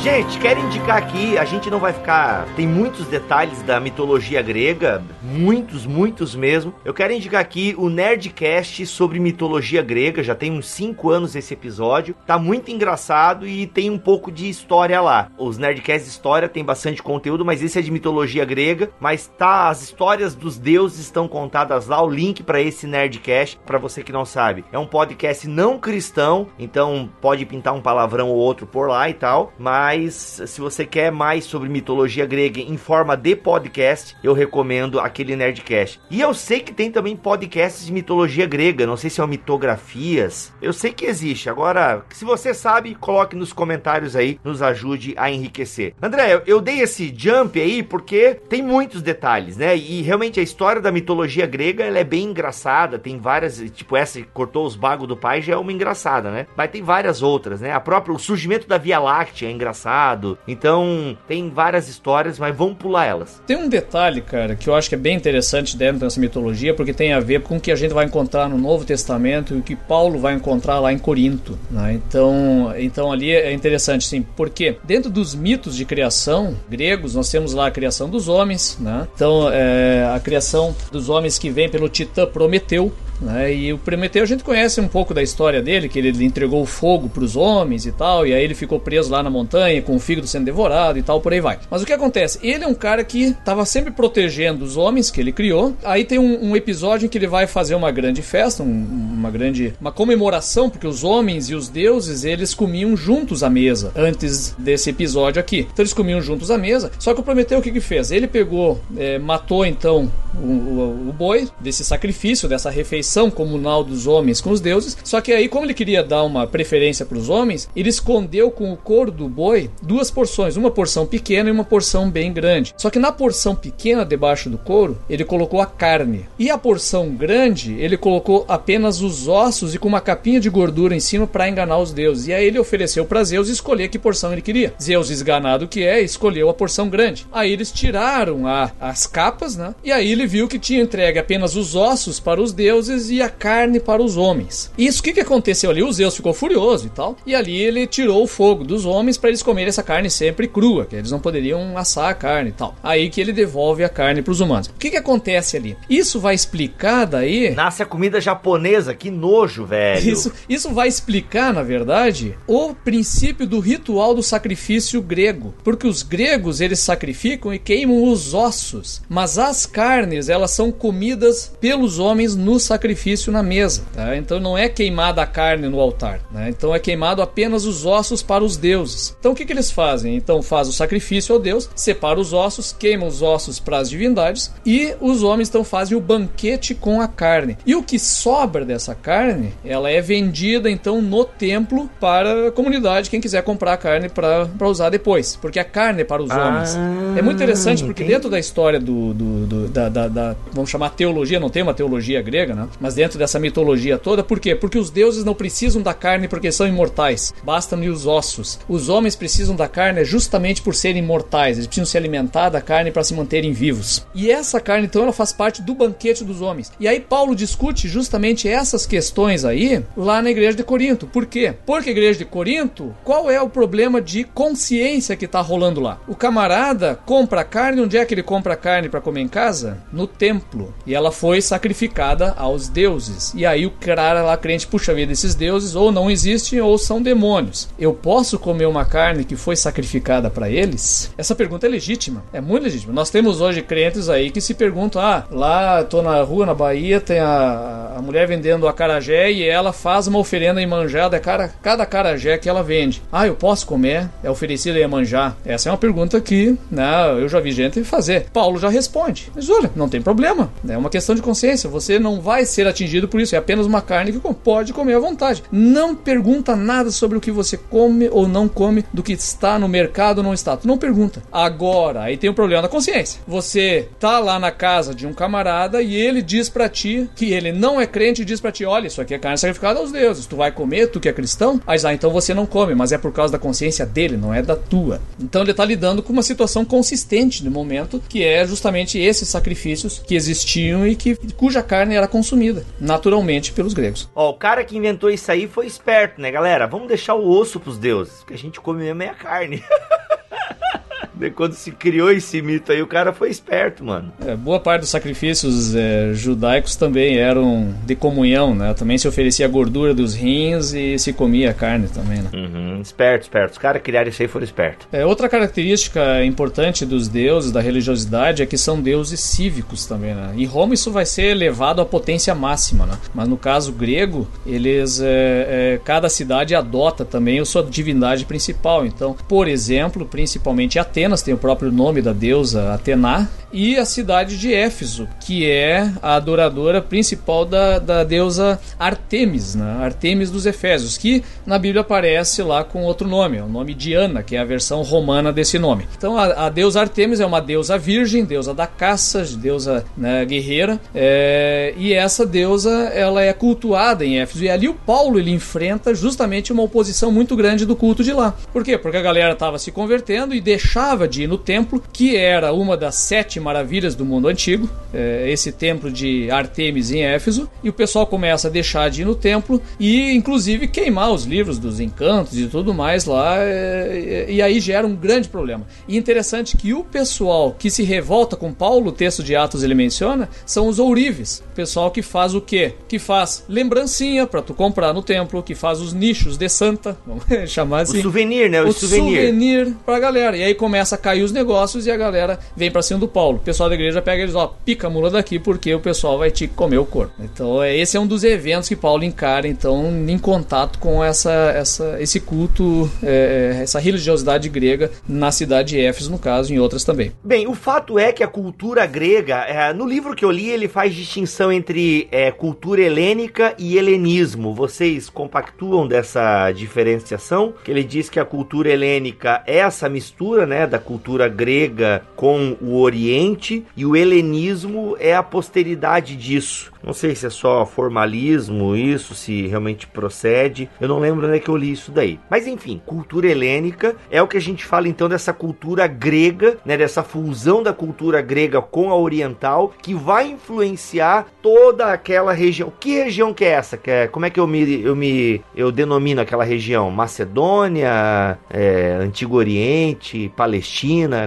Gente, quero indicar aqui, a gente não vai ficar. Tem muitos detalhes da mitologia grega, muitos, muitos mesmo. Eu quero indicar aqui o Nerdcast sobre mitologia grega, já tem uns 5 anos esse episódio. Tá muito engraçado e tem um pouco de história lá. Os Nerdcasts história tem bastante conteúdo, mas esse é de mitologia grega. Mas tá, as histórias dos deuses estão contadas lá. O link para esse Nerdcast, para você que não sabe, é um podcast não cristão, então pode pintar um palavrão ou outro por lá e tal, mas se você quer mais sobre mitologia grega em forma de podcast, eu recomendo aquele Nerdcast. E eu sei que tem também podcasts de mitologia grega, não sei se é mitografias. Eu sei que existe. Agora, se você sabe, coloque nos comentários aí, nos ajude a enriquecer. André, eu dei esse jump aí porque tem muitos detalhes, né? E realmente a história da mitologia grega, ela é bem engraçada, tem várias, tipo essa que cortou os bagos do pai já é uma engraçada, né? Mas tem várias outras, né? A própria o surgimento da Via Láctea é engraçado. Então, tem várias histórias, mas vamos pular elas. Tem um detalhe, cara, que eu acho que é bem interessante dentro dessa mitologia, porque tem a ver com o que a gente vai encontrar no Novo Testamento e o que Paulo vai encontrar lá em Corinto. Né? Então, então, ali é interessante, sim. Porque dentro dos mitos de criação gregos, nós temos lá a criação dos homens, né? Então, é, a criação dos homens que vem pelo Titã Prometeu, né? E o Prometeu a gente conhece um pouco da história dele, que ele entregou fogo para os homens e tal, e aí ele ficou preso lá na montanha com o fígado sendo devorado e tal, por aí vai. Mas o que acontece? Ele é um cara que estava sempre protegendo os homens que ele criou. Aí tem um, um, episódio em que ele vai fazer uma grande festa, um, uma grande uma comemoração, porque os homens e os deuses eles comiam juntos à mesa antes desse episódio aqui. Então eles comiam juntos à mesa. Só que o Prometeu o que que fez? Ele pegou, é, matou então o, o, o boi desse sacrifício, dessa refeição comunal dos homens com os deuses. Só que aí, como ele queria dar uma preferência para os homens, ele escondeu com o couro do boi duas porções, uma porção pequena e uma porção bem grande. Só que na porção pequena debaixo do couro, ele colocou a carne. E a porção grande, ele colocou apenas os ossos e com uma capinha de gordura em cima para enganar os deuses. E aí ele ofereceu para Zeus escolher que porção ele queria. Zeus, esganado que é, escolheu a porção grande. Aí eles tiraram a, as capas, né? E aí ele viu que tinha entregue apenas os ossos para os deuses deuses e a carne para os homens. Isso o que, que aconteceu ali? O Zeus ficou furioso e tal, e ali ele tirou o fogo dos homens para eles comerem essa carne sempre crua, que eles não poderiam assar a carne e tal. Aí que ele devolve a carne para os humanos. O que, que acontece ali? Isso vai explicar daí. Nasce a comida japonesa, que nojo, velho. Isso, isso vai explicar, na verdade, o princípio do ritual do sacrifício grego. Porque os gregos, eles sacrificam e queimam os ossos. Mas as carnes, elas são comidas pelos homens no sacrifício na mesa. Tá? Então não é queimada a carne no altar. Né? Então é queimado apenas os ossos para os deuses. Então o que, que eles fazem? Então faz o sacrifício ao deus, separa os ossos, queima os ossos para as divindades e os homens então fazem o banquete com a carne. E o que sobra dessa carne, ela é vendida então no templo para a comunidade, quem quiser comprar a carne para usar depois. Porque a carne é para os ah, homens. É muito interessante porque entendi. dentro da história do, do, do da, da, da, vamos chamar teologia, não tem uma teologia grega, né? Mas dentro dessa mitologia toda, por quê? Porque os deuses não precisam da carne porque são imortais. Bastam-lhe os ossos. Os homens precisam da carne justamente por serem mortais. Eles precisam se alimentar da carne para se manterem vivos. E essa carne, então, ela faz parte do banquete dos homens. E aí Paulo discute justamente essas questões aí lá na igreja de Corinto. Por quê? Porque a igreja de Corinto, qual é o problema de consciência que está rolando lá? O camarada compra carne, onde é que ele compra carne para comer em casa? No templo. E ela foi sacrificada aos deuses. E aí o cara lá crente, puxa vida, esses deuses ou não existem ou são demônios. Eu posso comer uma carne que foi sacrificada para eles? Essa pergunta é legítima. É muito legítima. Nós temos hoje crentes aí que se perguntam: ah, lá tô na rua, na Bahia, tem a, a mulher vendendo a carajé e ela faz uma oferenda em manjada, cara, cada carajé que ela vende. Ah, eu posso comer? É oferecido em manjar? Essa é uma pergunta que né, eu já vi gente fazer. Paulo já responde. Mas olha, não tem problema. É uma questão de consciência. Você não vai ser atingido por isso. É apenas uma carne que pode comer à vontade. Não pergunta nada sobre o que você come ou não come, do que está no mercado ou não está. Tu não pergunta. Agora, aí tem o um problema da consciência. Você tá lá na casa de um camarada e ele diz para ti que ele não é crente e diz para ti: olha, isso aqui é carne sacrificada aos deuses. Tu vai comer, tu que é cristão? Aí, ah, então você não come, mas é por causa da consciência dele, não é da tua. Então ele tá lidando com uma situação consistente no momento, que é justamente esses sacrifícios que existiam e que cuja carne era consumida naturalmente pelos gregos. Ó, o cara que inventou isso aí foi esperto, né, galera? Vamos deixar o osso pros deuses, porque a gente come mesmo é a carne. quando se criou esse mito aí, o cara foi esperto, mano. É, boa parte dos sacrifícios é, judaicos também eram de comunhão, né? Também se oferecia a gordura dos rins e se comia a carne também, né? Uhum, esperto, esperto. Os caras criaram isso aí foram espertos. É, outra característica importante dos deuses, da religiosidade, é que são deuses cívicos também, né? Em Roma isso vai ser elevado à potência máxima, né? Mas no caso grego, eles... É, é, cada cidade adota também a sua divindade principal. Então, por exemplo, principalmente Atenas, Atenas tem o próprio nome da deusa Atena, e a cidade de Éfeso, que é a adoradora principal da, da deusa Artemis, né? Artemis dos Efésios, que na Bíblia aparece lá com outro nome, é o nome Diana, que é a versão romana desse nome. Então a, a deusa Artemis é uma deusa virgem, deusa da caça, deusa né, guerreira, é, e essa deusa ela é cultuada em Éfeso, e ali o Paulo ele enfrenta justamente uma oposição muito grande do culto de lá. Por quê? Porque a galera estava se convertendo e deixava de ir no templo, que era uma das sete maravilhas do mundo antigo, é, esse templo de Artemis em Éfeso, e o pessoal começa a deixar de ir no templo e, inclusive, queimar os livros dos encantos e tudo mais lá, é, e aí gera um grande problema. E interessante que o pessoal que se revolta com Paulo, o texto de Atos ele menciona, são os ourives, o pessoal que faz o quê? Que faz lembrancinha para tu comprar no templo, que faz os nichos de santa, vamos chamar assim. O souvenir, né? O, o souvenir. souvenir pra galera. E aí começa a cair os negócios e a galera vem para cima do Paulo. O pessoal da igreja pega eles, ó, pica a mula daqui porque o pessoal vai te comer o corpo. Então, é, esse é um dos eventos que Paulo encara, então, em contato com essa, essa, esse culto, é, é, essa religiosidade grega na cidade de Éfeso, no caso, em outras também. Bem, o fato é que a cultura grega, é, no livro que eu li, ele faz distinção entre é, cultura helênica e helenismo. Vocês compactuam dessa diferenciação? Que ele diz que a cultura helênica é essa mistura, né, da da cultura grega com o Oriente e o helenismo é a posteridade disso. Não sei se é só formalismo isso, se realmente procede. Eu não lembro onde é que eu li isso daí. Mas enfim, cultura helênica é o que a gente fala então dessa cultura grega, né, dessa fusão da cultura grega com a oriental que vai influenciar toda aquela região. Que região que é essa? Que é, como é que eu me eu me eu denomino aquela região? Macedônia, é, Antigo Oriente, Palestina.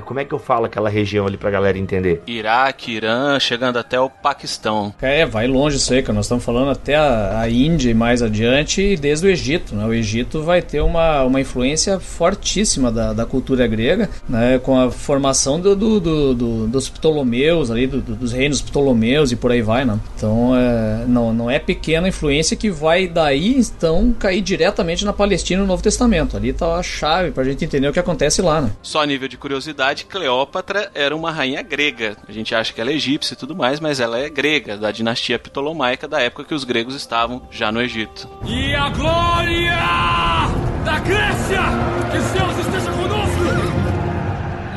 Como é que eu falo aquela região ali pra galera entender? Iraque, Irã, chegando até o Paquistão. É, vai longe isso aí, que nós estamos falando até a, a Índia e mais adiante, e desde o Egito. Né? O Egito vai ter uma, uma influência fortíssima da, da cultura grega, né? com a formação do, do, do, do dos Ptolomeus, ali, dos reinos Ptolomeus e por aí vai. Né? Então, é, não, não é pequena a influência que vai daí, então, cair diretamente na Palestina no Novo Testamento. Ali está a chave para a gente entender o que acontece lá. Né? Só nível de curiosidade, Cleópatra era uma rainha grega. A gente acha que ela é egípcia e tudo mais, mas ela é grega, da dinastia ptolomaica da época que os gregos estavam já no Egito. E a glória da Grécia! Que Deus esteja conosco!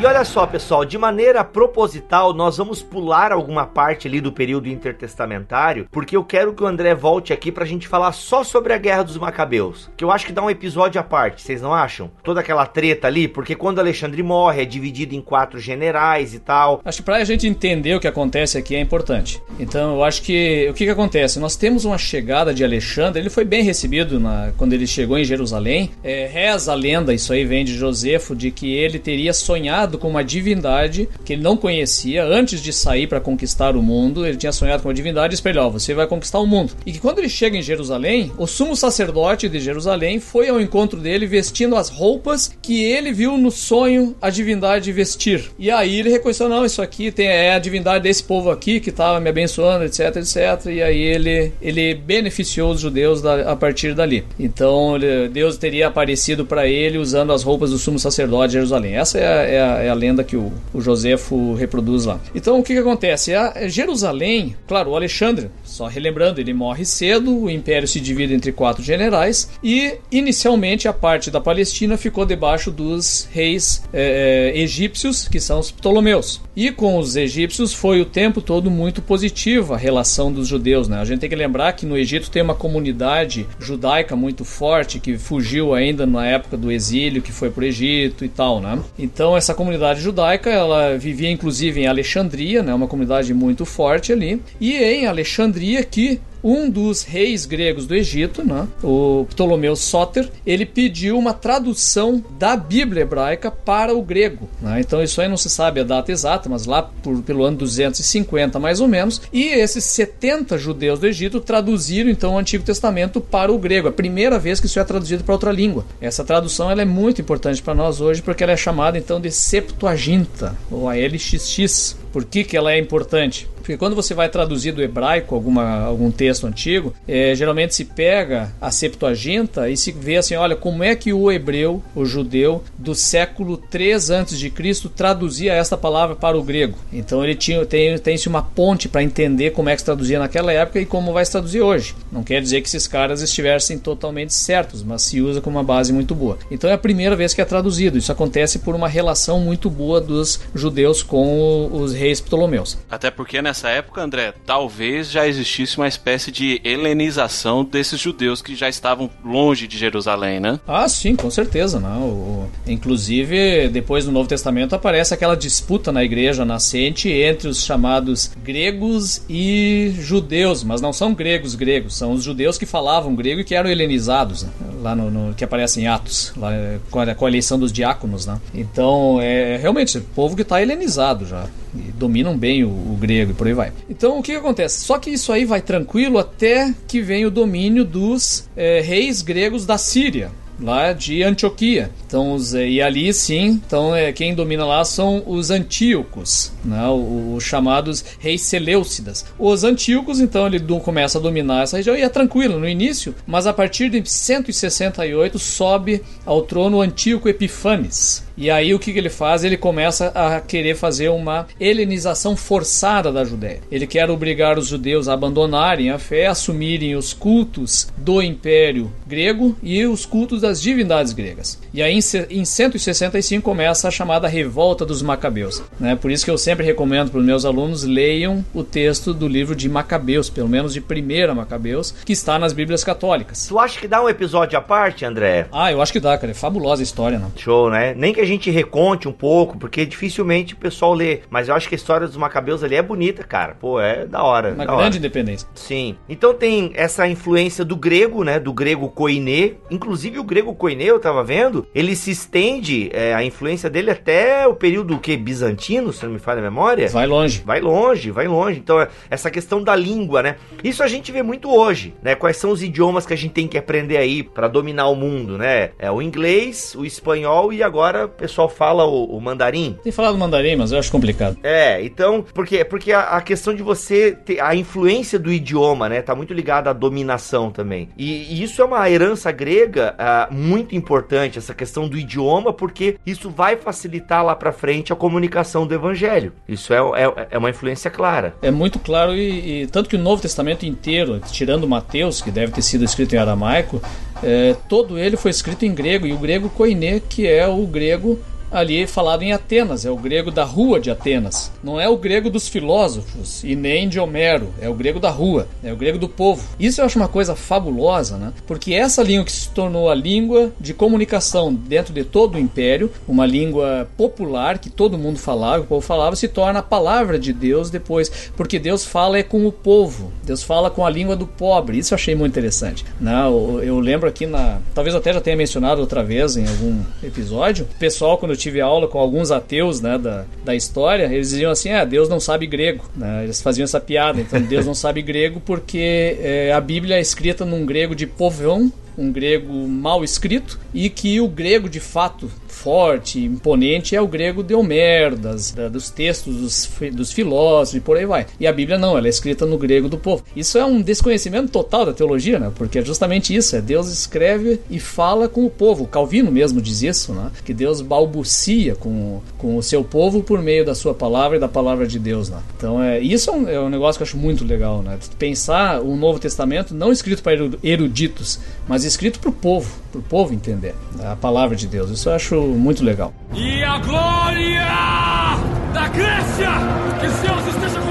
E olha só, pessoal, de maneira proposital, nós vamos pular alguma parte ali do período intertestamentário, porque eu quero que o André volte aqui pra gente falar só sobre a Guerra dos Macabeus, que eu acho que dá um episódio à parte, vocês não acham? Toda aquela treta ali, porque quando Alexandre morre é dividido em quatro generais e tal. Acho que pra gente entender o que acontece aqui é importante. Então, eu acho que o que, que acontece? Nós temos uma chegada de Alexandre, ele foi bem recebido na, quando ele chegou em Jerusalém. É, reza a lenda, isso aí vem de Josefo, de que ele teria sonhado sonhado com uma divindade que ele não conhecia antes de sair para conquistar o mundo. Ele tinha sonhado com uma divindade e espelhou: você vai conquistar o mundo. E que quando ele chega em Jerusalém, o sumo sacerdote de Jerusalém foi ao encontro dele vestindo as roupas que ele viu no sonho a divindade vestir. E aí ele reconheceu: não, isso aqui tem, é a divindade desse povo aqui que estava me abençoando, etc, etc. E aí ele, ele beneficiou os judeus da, a partir dali. Então Deus teria aparecido para ele usando as roupas do sumo sacerdote de Jerusalém. Essa é a, é a, é a lenda que o, o Josefo reproduz lá. Então o que, que acontece? A Jerusalém, claro, o Alexandre, só relembrando, ele morre cedo, o império se divide entre quatro generais e inicialmente a parte da Palestina ficou debaixo dos reis é, egípcios, que são os Ptolomeus. E com os egípcios foi o tempo todo muito positiva a relação dos judeus. Né? A gente tem que lembrar que no Egito tem uma comunidade judaica muito forte que fugiu ainda na época do exílio, que foi para o Egito e tal. Né? Então essa comunidade judaica ela vivia inclusive em Alexandria, né? uma comunidade muito forte ali. E em Alexandria que um dos reis gregos do Egito, né, o Ptolomeu Sóter, ele pediu uma tradução da Bíblia hebraica para o grego. Né? Então isso aí não se sabe a data exata, mas lá por, pelo ano 250 mais ou menos. E esses 70 judeus do Egito traduziram então o Antigo Testamento para o grego. A primeira vez que isso é traduzido para outra língua. Essa tradução ela é muito importante para nós hoje porque ela é chamada então de Septuaginta ou a LXX. Por que, que ela é importante? Porque quando você vai traduzir do hebraico alguma, algum texto antigo, é, geralmente se pega a Septuaginta e se vê assim, olha, como é que o hebreu, o judeu, do século 3 a.C. traduzia esta palavra para o grego. Então ele tinha, tem, tem-se uma ponte para entender como é que se traduzia naquela época e como vai se traduzir hoje. Não quer dizer que esses caras estivessem totalmente certos, mas se usa como uma base muito boa. Então é a primeira vez que é traduzido. Isso acontece por uma relação muito boa dos judeus com os reis ptolomeus. Até porque, né, nessa época, André, talvez já existisse uma espécie de helenização desses judeus que já estavam longe de Jerusalém, né? Ah, sim, com certeza. Né? O, inclusive, depois no Novo Testamento aparece aquela disputa na igreja nascente entre os chamados gregos e judeus, mas não são gregos gregos, são os judeus que falavam grego e que eram helenizados, né? lá no, no, que aparece em Atos, lá, com, a, com a eleição dos diáconos, né? Então, é realmente povo que está helenizado já e dominam bem o, o, grego por aí vai. Então o que, que, acontece? Só que isso aí vai tranquilo até que vem o domínio dos é, reis gregos da Síria lá de Antioquia. Então, os, e ali sim, então é, quem domina lá são os antíocos, né, os, os chamados reis Seleucidas. Os antíocos, então, ele começa a dominar essa região e é tranquilo no início, mas a partir de 168 sobe ao trono Antíoco Epifanes. E aí o que, que ele faz? Ele começa a querer fazer uma helenização forçada da Judéia. Ele quer obrigar os judeus a abandonarem a fé, assumirem os cultos do Império Grego e os cultos das divindades gregas. E aí em 165 começa a chamada Revolta dos Macabeus. Né? Por isso que eu sempre recomendo para os meus alunos leiam o texto do livro de Macabeus, pelo menos de primeira Macabeus, que está nas Bíblias católicas. Tu acha que dá um episódio à parte, André? Ah, eu acho que dá, cara. É fabulosa a história, não? Show, né? Nem que a gente reconte um pouco, porque dificilmente o pessoal lê. Mas eu acho que a história dos Macabeus ali é bonita, cara. Pô, é da hora. Uma da grande hora. independência. Sim. Então tem essa influência do grego, né? Do grego koiné. Inclusive o grego koiné, eu tava vendo, ele se estende, é, a influência dele até o período que bizantino, se não me falha a memória. Vai longe. Vai longe, vai longe. Então, é essa questão da língua, né? Isso a gente vê muito hoje, né? Quais são os idiomas que a gente tem que aprender aí para dominar o mundo, né? É o inglês, o espanhol e agora o pessoal fala o, o mandarim. Tem falado mandarim, mas eu acho complicado. É, então, porque, porque a, a, questão de você ter a influência do idioma, né? Tá muito ligada à dominação também. E, e isso é uma herança grega uh, muito importante, essa questão do idioma, porque isso vai facilitar lá para frente a comunicação do evangelho. Isso é, é, é uma influência clara. É muito claro, e, e, tanto que o Novo Testamento inteiro, tirando Mateus, que deve ter sido escrito em aramaico, é, todo ele foi escrito em grego, e o grego koiné, que é o grego ali falado em Atenas, é o grego da rua de Atenas. Não é o grego dos filósofos e nem de Homero, é o grego da rua, é o grego do povo. Isso eu acho uma coisa fabulosa, né? Porque essa língua que se tornou a língua de comunicação dentro de todo o império, uma língua popular que todo mundo falava, o povo falava, se torna a palavra de Deus depois, porque Deus fala é com o povo, Deus fala com a língua do pobre. Isso eu achei muito interessante. Né? Eu, lembro aqui na, talvez até já tenha mencionado outra vez em algum episódio, o pessoal quando tive aula com alguns ateus né, da, da história, eles diziam assim: ah, Deus não sabe grego. Né? Eles faziam essa piada. Então, Deus não sabe grego porque é, a Bíblia é escrita num grego de povão, um grego mal escrito, e que o grego de fato forte, imponente é o grego de Homero, das, da, dos textos dos, dos filósofos e por aí vai. E a Bíblia não, ela é escrita no grego do povo. Isso é um desconhecimento total da teologia, né? Porque é justamente isso, é Deus escreve e fala com o povo. Calvino mesmo diz isso, né? Que Deus balbucia com, com o seu povo por meio da sua palavra e da palavra de Deus, né? Então, é, isso é um, é um negócio que eu acho muito legal, né? Pensar o Novo Testamento não escrito para eruditos, mas escrito para o povo, para o povo entender a palavra de Deus. Isso eu acho muito legal. E a glória da Grécia! Que Deus esteja!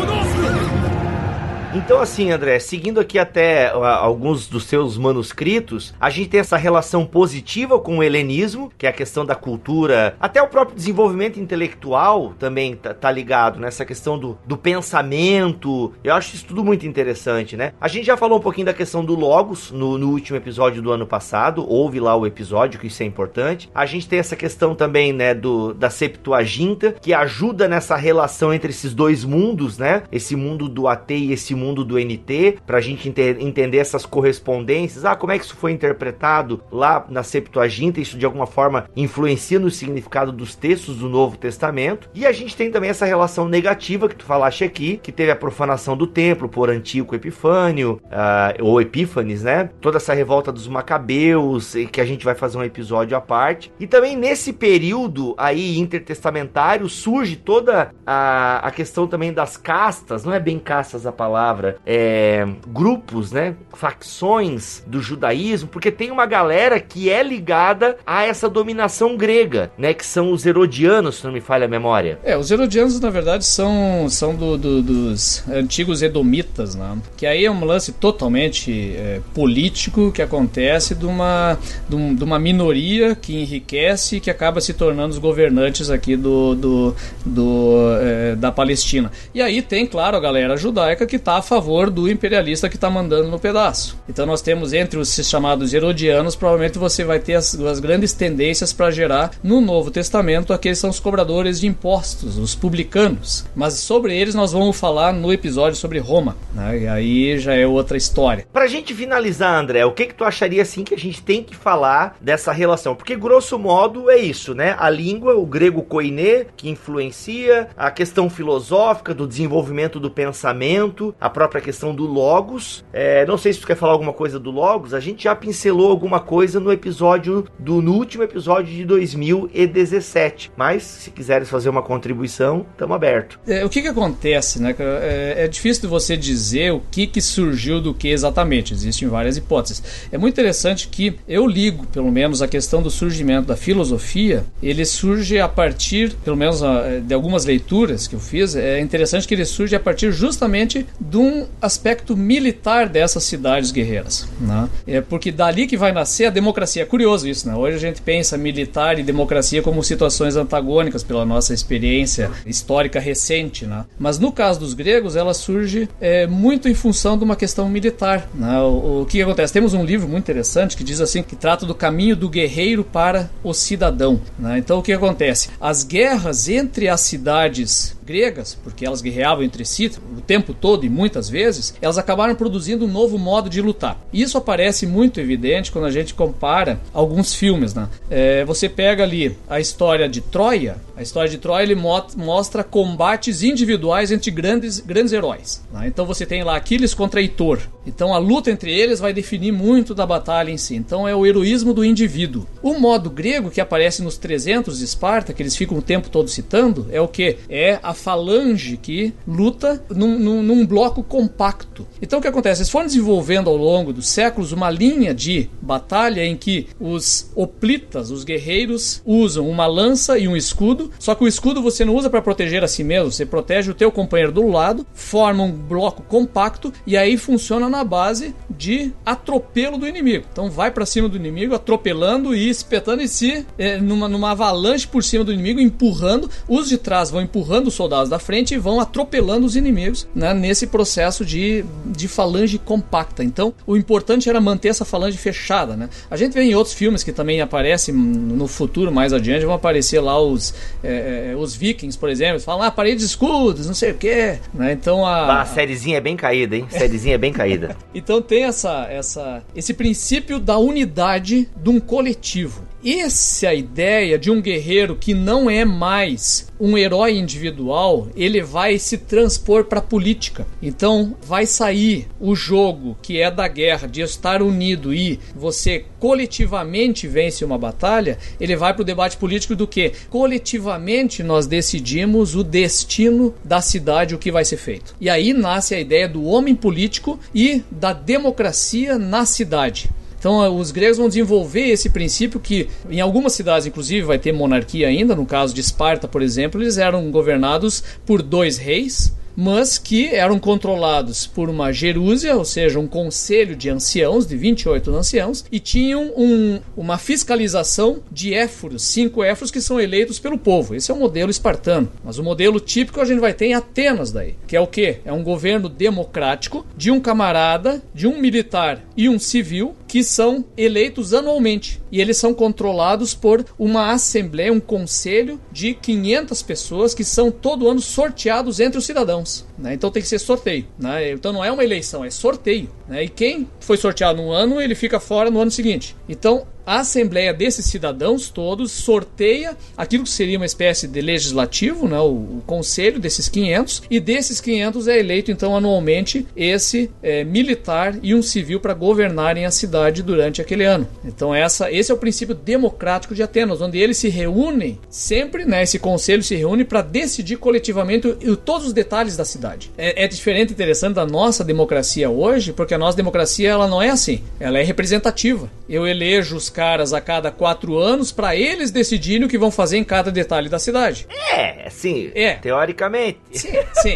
Então, assim, André, seguindo aqui até uh, alguns dos seus manuscritos, a gente tem essa relação positiva com o helenismo, que é a questão da cultura, até o próprio desenvolvimento intelectual também tá, tá ligado nessa questão do, do pensamento. Eu acho isso tudo muito interessante, né? A gente já falou um pouquinho da questão do Logos no, no último episódio do ano passado, houve lá o episódio, que isso é importante. A gente tem essa questão também, né, do, da Septuaginta, que ajuda nessa relação entre esses dois mundos, né? Esse mundo do AT e esse mundo mundo do NT, para a gente entender essas correspondências. Ah, como é que isso foi interpretado lá na Septuaginta? Isso de alguma forma influencia no significado dos textos do Novo Testamento. E a gente tem também essa relação negativa que tu falaste aqui, que teve a profanação do templo por Antíoco Epifânio, uh, ou Epífanes, né? Toda essa revolta dos Macabeus, que a gente vai fazer um episódio à parte. E também nesse período aí intertestamentário surge toda a, a questão também das castas, não é bem castas a palavra palavra, é, grupos, né, facções do judaísmo, porque tem uma galera que é ligada a essa dominação grega, né, que são os herodianos, se não me falha a memória. É, os herodianos na verdade são, são do, do, dos antigos edomitas, né, que aí é um lance totalmente é, político que acontece de uma, de, um, de, uma minoria que enriquece e que acaba se tornando os governantes aqui do, do, do é, da Palestina. E aí tem, claro, a galera judaica que está favor do imperialista que está mandando no pedaço. Então nós temos entre os chamados herodianos, provavelmente você vai ter as, as grandes tendências para gerar no Novo Testamento aqueles são os cobradores de impostos, os publicanos. Mas sobre eles nós vamos falar no episódio sobre Roma, né? E aí já é outra história. Pra gente finalizar, André, o que que tu acharia assim que a gente tem que falar dessa relação? Porque grosso modo é isso, né? A língua, o grego koiné, que influencia, a questão filosófica do desenvolvimento do pensamento, a própria questão do Logos. É, não sei se tu quer falar alguma coisa do Logos, a gente já pincelou alguma coisa no episódio do no último episódio de 2017. Mas se quiseres fazer uma contribuição, estamos aberto. É, o que que acontece, né? É, é difícil de você dizer o que que surgiu do que exatamente. Existem várias hipóteses. É muito interessante que eu ligo, pelo menos, a questão do surgimento da filosofia. Ele surge a partir, pelo menos de algumas leituras que eu fiz. É interessante que ele surge a partir justamente de um aspecto militar dessas cidades guerreiras, né? É porque dali que vai nascer a democracia. É curioso isso, né? Hoje a gente pensa militar e democracia como situações antagônicas pela nossa experiência histórica recente, né? Mas no caso dos gregos, ela surge é, muito em função de uma questão militar. Né? O, o que acontece? Temos um livro muito interessante que diz assim que trata do caminho do guerreiro para o cidadão. Né? Então o que acontece? As guerras entre as cidades gregas, porque elas guerreavam entre si o tempo todo e muitas vezes, elas acabaram produzindo um novo modo de lutar. Isso aparece muito evidente quando a gente compara alguns filmes. Né? É, você pega ali a história de Troia, a história de Troia ele mo mostra combates individuais entre grandes, grandes heróis. Né? Então você tem lá Aquiles contra Heitor. Então a luta entre eles vai definir muito da batalha em si. Então é o heroísmo do indivíduo. O modo grego que aparece nos 300 de Esparta, que eles ficam o tempo todo citando, é o que? É a falange que luta num, num, num bloco compacto. Então o que acontece? Eles foram desenvolvendo ao longo dos séculos uma linha de batalha em que os hoplitas, os guerreiros, usam uma lança e um escudo. Só que o escudo você não usa para proteger a si mesmo, você protege o teu companheiro do lado, forma um bloco compacto e aí funciona na base de atropelo do inimigo. Então vai para cima do inimigo, atropelando e espetando em si é, numa, numa avalanche por cima do inimigo, empurrando. Os de trás vão empurrando os soldados da frente e vão atropelando os inimigos né, nesse processo de, de falange compacta. Então o importante era manter essa falange fechada. Né? A gente vê em outros filmes que também aparecem no futuro, mais adiante, vão aparecer lá os, é, é os vikings, por exemplo, falam, ah, parede de escudos, não sei o que. Né? Então a. A sériezinha é bem caída, hein? Sériezinha é bem caída. então tem essa, essa, esse princípio da unidade de um coletivo. Essa é ideia de um guerreiro que não é mais um herói individual, ele vai se transpor para a política. Então, vai sair o jogo que é da guerra, de estar unido e você coletivamente vence uma batalha, ele vai para o debate político do que coletivamente nós decidimos o destino da cidade, o que vai ser feito. E aí nasce a ideia do homem político e da democracia na cidade. Então, os gregos vão desenvolver esse princípio que, em algumas cidades, inclusive, vai ter monarquia ainda. No caso de Esparta, por exemplo, eles eram governados por dois reis mas que eram controlados por uma gerúsia, ou seja, um conselho de anciãos, de 28 anciãos, e tinham um, uma fiscalização de éforos, cinco éforos que são eleitos pelo povo. Esse é o modelo espartano. Mas o modelo típico a gente vai ter em Atenas daí, que é o quê? É um governo democrático de um camarada, de um militar e um civil que são eleitos anualmente. E eles são controlados por uma assembleia, um conselho de 500 pessoas que são todo ano sorteados entre os cidadãos. Né? Então tem que ser sorteio. Né? Então não é uma eleição, é sorteio. Né? E quem foi sorteado no ano, ele fica fora no ano seguinte. Então a assembleia desses cidadãos todos sorteia aquilo que seria uma espécie de legislativo, né, o, conselho desses 500, e desses 500 é eleito então anualmente esse é, militar e um civil para governarem a cidade durante aquele ano. Então essa, esse é o princípio democrático de Atenas, onde eles se reúnem sempre, né, esse conselho se reúne para decidir coletivamente o, todos os detalhes da cidade. É, é diferente, interessante da nossa democracia hoje, porque a nossa democracia ela não é assim, ela é representativa. Eu elejo os caras a cada quatro anos para eles decidirem o que vão fazer em cada detalhe da cidade. É, sim. É. Teoricamente. Sim, sim.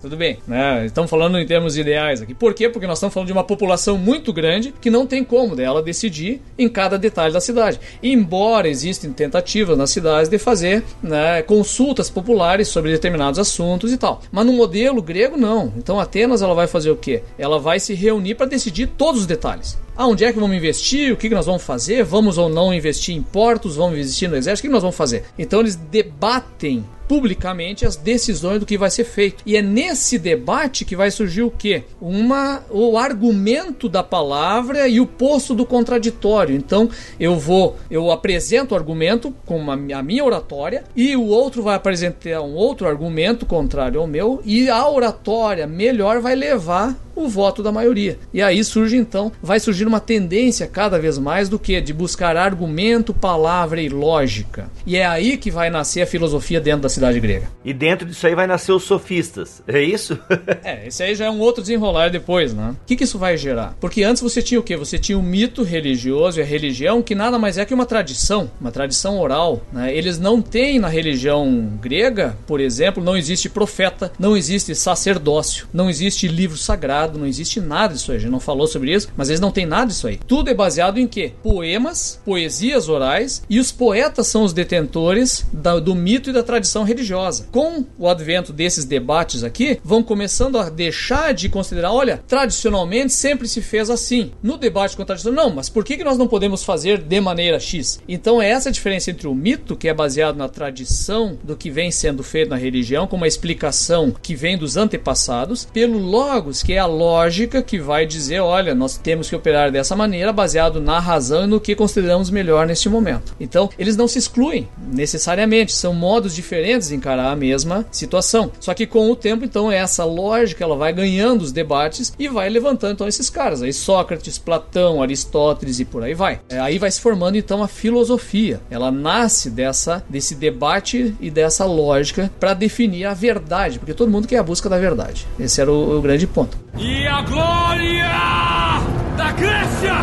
Tudo bem, né? Estamos falando em termos ideais aqui. Por quê? Porque nós estamos falando de uma população muito grande que não tem como dela decidir em cada detalhe da cidade. Embora existem tentativas nas cidades de fazer né, consultas populares sobre determinados assuntos e tal. Mas no modelo grego, não. Então Atenas ela vai fazer o quê? Ela vai se reunir para decidir todos os detalhes. Ah, onde é que vamos investir? O que, nós vamos fazer? Vamos ou não investir em portos? Vamos investir no exército? O que nós vamos fazer? Então eles debatem publicamente as decisões do que vai ser feito. E é nesse debate que vai surgir o quê? Uma, o argumento da palavra e o posto do contraditório. Então eu vou, eu apresento o argumento com uma, a minha oratória e o outro vai apresentar um outro argumento contrário ao meu e a oratória melhor vai levar o voto da maioria. E aí surge então, vai surgir uma tendência cada vez mais do que de buscar argumento, palavra e lógica. E é aí que vai nascer a filosofia dentro da cidade grega. E dentro disso aí vai nascer os sofistas, é isso? é, esse aí já é um outro desenrolar depois, né? O que, que isso vai gerar? Porque antes você tinha o quê? Você tinha o mito religioso e a religião, que nada mais é que uma tradição, uma tradição oral. Né? Eles não têm na religião grega, por exemplo, não existe profeta, não existe sacerdócio, não existe livro sagrado, não existe nada disso aí. A gente não falou sobre isso, mas eles não têm nada disso aí. Tudo é baseado em quê? Poemas, poesias orais, e os poetas são os detentores da, do mito e da tradição religiosa. Com o advento desses debates aqui, vão começando a deixar de considerar, olha, tradicionalmente sempre se fez assim. No debate com a tradição, não, mas por que, que nós não podemos fazer de maneira X? Então é essa a diferença entre o mito, que é baseado na tradição do que vem sendo feito na religião, com uma explicação que vem dos antepassados, pelo logos, que é a lógica que vai dizer, olha, nós temos que operar dessa maneira, baseado na razão e no que consideramos melhor neste momento. Então, eles não se excluem necessariamente, são modos diferentes de encarar a mesma situação. Só que com o tempo, então, essa lógica ela vai ganhando os debates e vai levantando então esses caras, aí Sócrates, Platão, Aristóteles e por aí vai. É, aí vai se formando então a filosofia. Ela nasce dessa desse debate e dessa lógica para definir a verdade, porque todo mundo quer a busca da verdade. Esse era o, o grande ponto. E a glória da Grécia!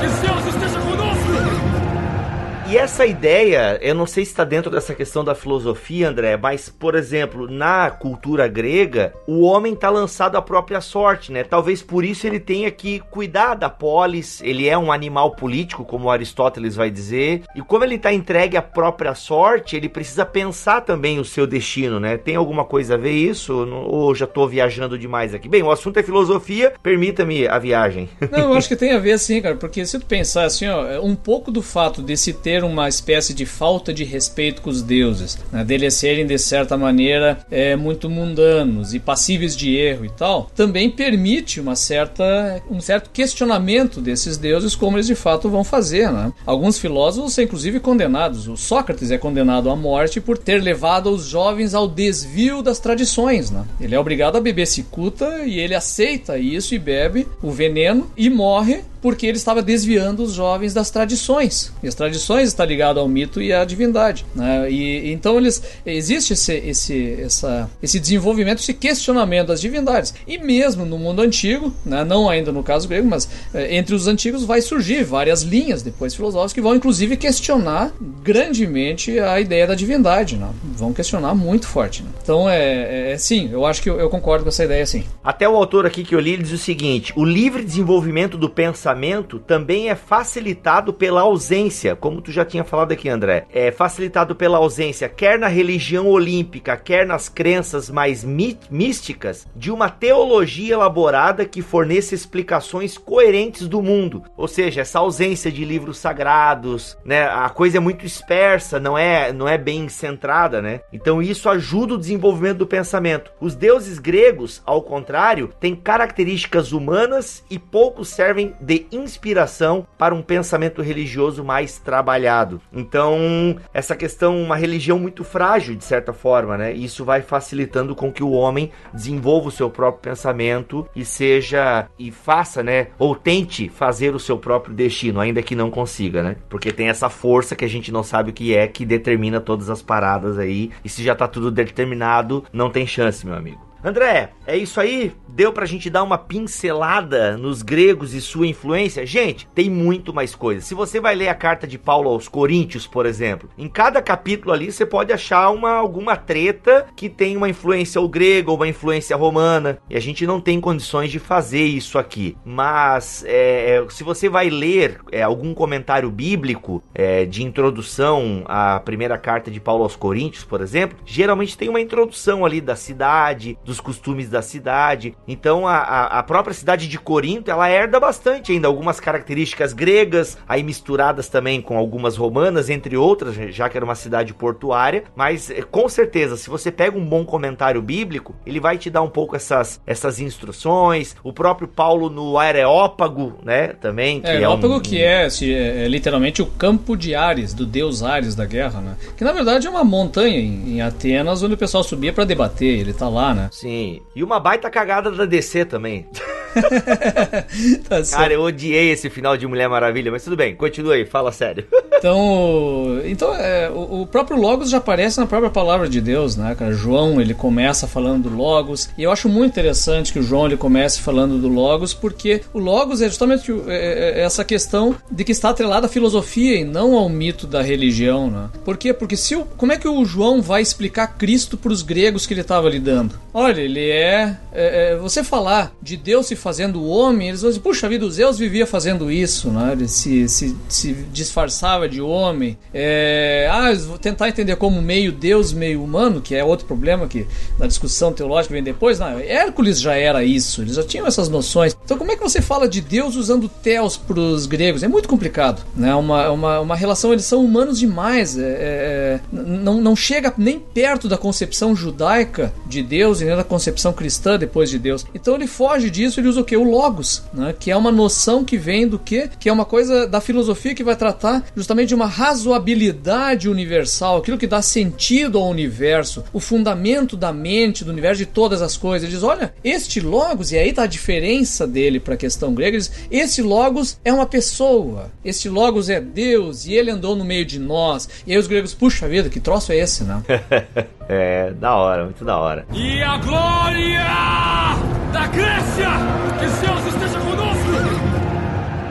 Que Zeus esteja e essa ideia, eu não sei se está dentro dessa questão da filosofia, André, mas, por exemplo, na cultura grega, o homem está lançado à própria sorte, né? Talvez por isso ele tenha que cuidar da polis, ele é um animal político, como Aristóteles vai dizer, e como ele está entregue à própria sorte, ele precisa pensar também o seu destino, né? Tem alguma coisa a ver isso? Ou já estou viajando demais aqui? Bem, o assunto é filosofia, permita-me a viagem. Não, eu acho que tem a ver sim, cara, porque se tu pensar assim, ó, um pouco do fato desse ter uma espécie de falta de respeito com os deuses, né, deles serem de certa maneira é, muito mundanos e passíveis de erro e tal, também permite uma certa, um certo questionamento desses deuses como eles de fato vão fazer. Né? Alguns filósofos são inclusive condenados. O Sócrates é condenado à morte por ter levado os jovens ao desvio das tradições. Né? Ele é obrigado a beber cicuta e ele aceita isso e bebe o veneno e morre porque ele estava desviando os jovens das tradições. E as tradições estão ligadas ao mito e à divindade. Né? E então eles existe esse, esse, essa, esse desenvolvimento, esse questionamento das divindades. E mesmo no mundo antigo, né? não ainda no caso grego, mas é, entre os antigos vai surgir várias linhas depois filosóficas que vão inclusive questionar grandemente a ideia da divindade. Né? Vão questionar muito forte. Né? Então é, é, é sim, eu acho que eu, eu concordo com essa ideia sim. Até o autor aqui que eu li diz o seguinte: o livre desenvolvimento do pensamento também é facilitado pela ausência, como tu já tinha falado aqui, André. É facilitado pela ausência, quer na religião olímpica, quer nas crenças mais místicas, de uma teologia elaborada que forneça explicações coerentes do mundo. Ou seja, essa ausência de livros sagrados, né? A coisa é muito dispersa, não é, não é bem centrada, né? Então isso ajuda o desenvolvimento do pensamento. Os deuses gregos, ao contrário, têm características humanas e pouco servem de inspiração para um pensamento religioso mais trabalhado. Então, essa questão, uma religião muito frágil, de certa forma, né? Isso vai facilitando com que o homem desenvolva o seu próprio pensamento e seja e faça, né? Ou tente fazer o seu próprio destino, ainda que não consiga, né? Porque tem essa força que a gente não sabe o que é que determina todas as paradas aí. E se já tá tudo determinado, não tem chance, meu amigo. André, é isso aí? Deu pra gente dar uma pincelada nos gregos e sua influência? Gente, tem muito mais coisa. Se você vai ler a carta de Paulo aos Coríntios, por exemplo, em cada capítulo ali você pode achar uma, alguma treta que tem uma influência ou grega ou uma influência romana. E a gente não tem condições de fazer isso aqui. Mas é, é se você vai ler é, algum comentário bíblico é, de introdução à primeira carta de Paulo aos Coríntios, por exemplo, geralmente tem uma introdução ali da cidade, dos dos costumes da cidade. Então a, a, própria cidade de Corinto, ela herda bastante ainda algumas características gregas, aí misturadas também com algumas romanas, entre outras, já que era uma cidade portuária, mas eh, com certeza, se você pega um bom comentário bíblico, ele vai te dar um pouco essas, essas instruções. O próprio Paulo no Areópago, né, também. Que é, é Areópago um, que é, se, é, é, literalmente o campo de Ares, do deus Ares da guerra, né? Que na verdade é uma montanha em, em Atenas onde o pessoal subia para debater, ele tá lá, né? Sim. E uma baita cagada da DC também. tá Cara, eu odiei esse final de Mulher Maravilha, mas tudo bem, continua aí, fala sério. então, então é, o, o, próprio Logos já aparece na própria palavra de Deus, né, cara? João, ele começa falando do Logos, e eu acho muito interessante que o João ele comece falando do Logos, porque o Logos é justamente é, é, é essa questão de que está atrelada à filosofia e não ao mito da religião, né? Por quê? Porque se o, como é que o João vai explicar Cristo para os gregos que ele estava lidando? Olha, ele é, é, é você falar de Deus se fazendo o homem, eles vão dizer, puxa vida, os Zeus vivia fazendo isso, né? Ele se, se, se disfarçava de homem. É, ah, vou tentar entender como meio Deus, meio humano, que é outro problema que na discussão teológica vem depois. Não, Hércules já era isso, eles já tinham essas noções. Então, como é que você fala de Deus usando Theos para os gregos? É muito complicado, né? Uma, uma, uma relação, eles são humanos demais. É, é, é não, não chega nem perto da concepção judaica de Deus e nem da concepção cristã depois de Deus. Então, ele foge disso, ele usa o que? O Logos, né? que é uma noção que vem do que? Que é uma coisa da filosofia que vai tratar justamente de uma razoabilidade universal, aquilo que dá sentido ao universo, o fundamento da mente, do universo, de todas as coisas. Ele diz: olha, este Logos, e aí tá a diferença dele para a questão grega, ele diz, esse Logos é uma pessoa, este Logos é Deus, e ele andou no meio de nós. E aí os gregos, puxa vida, que troço é esse, né? é, da hora, muito da hora. E a glória! Da Grécia! Que Zeus esteja conosco!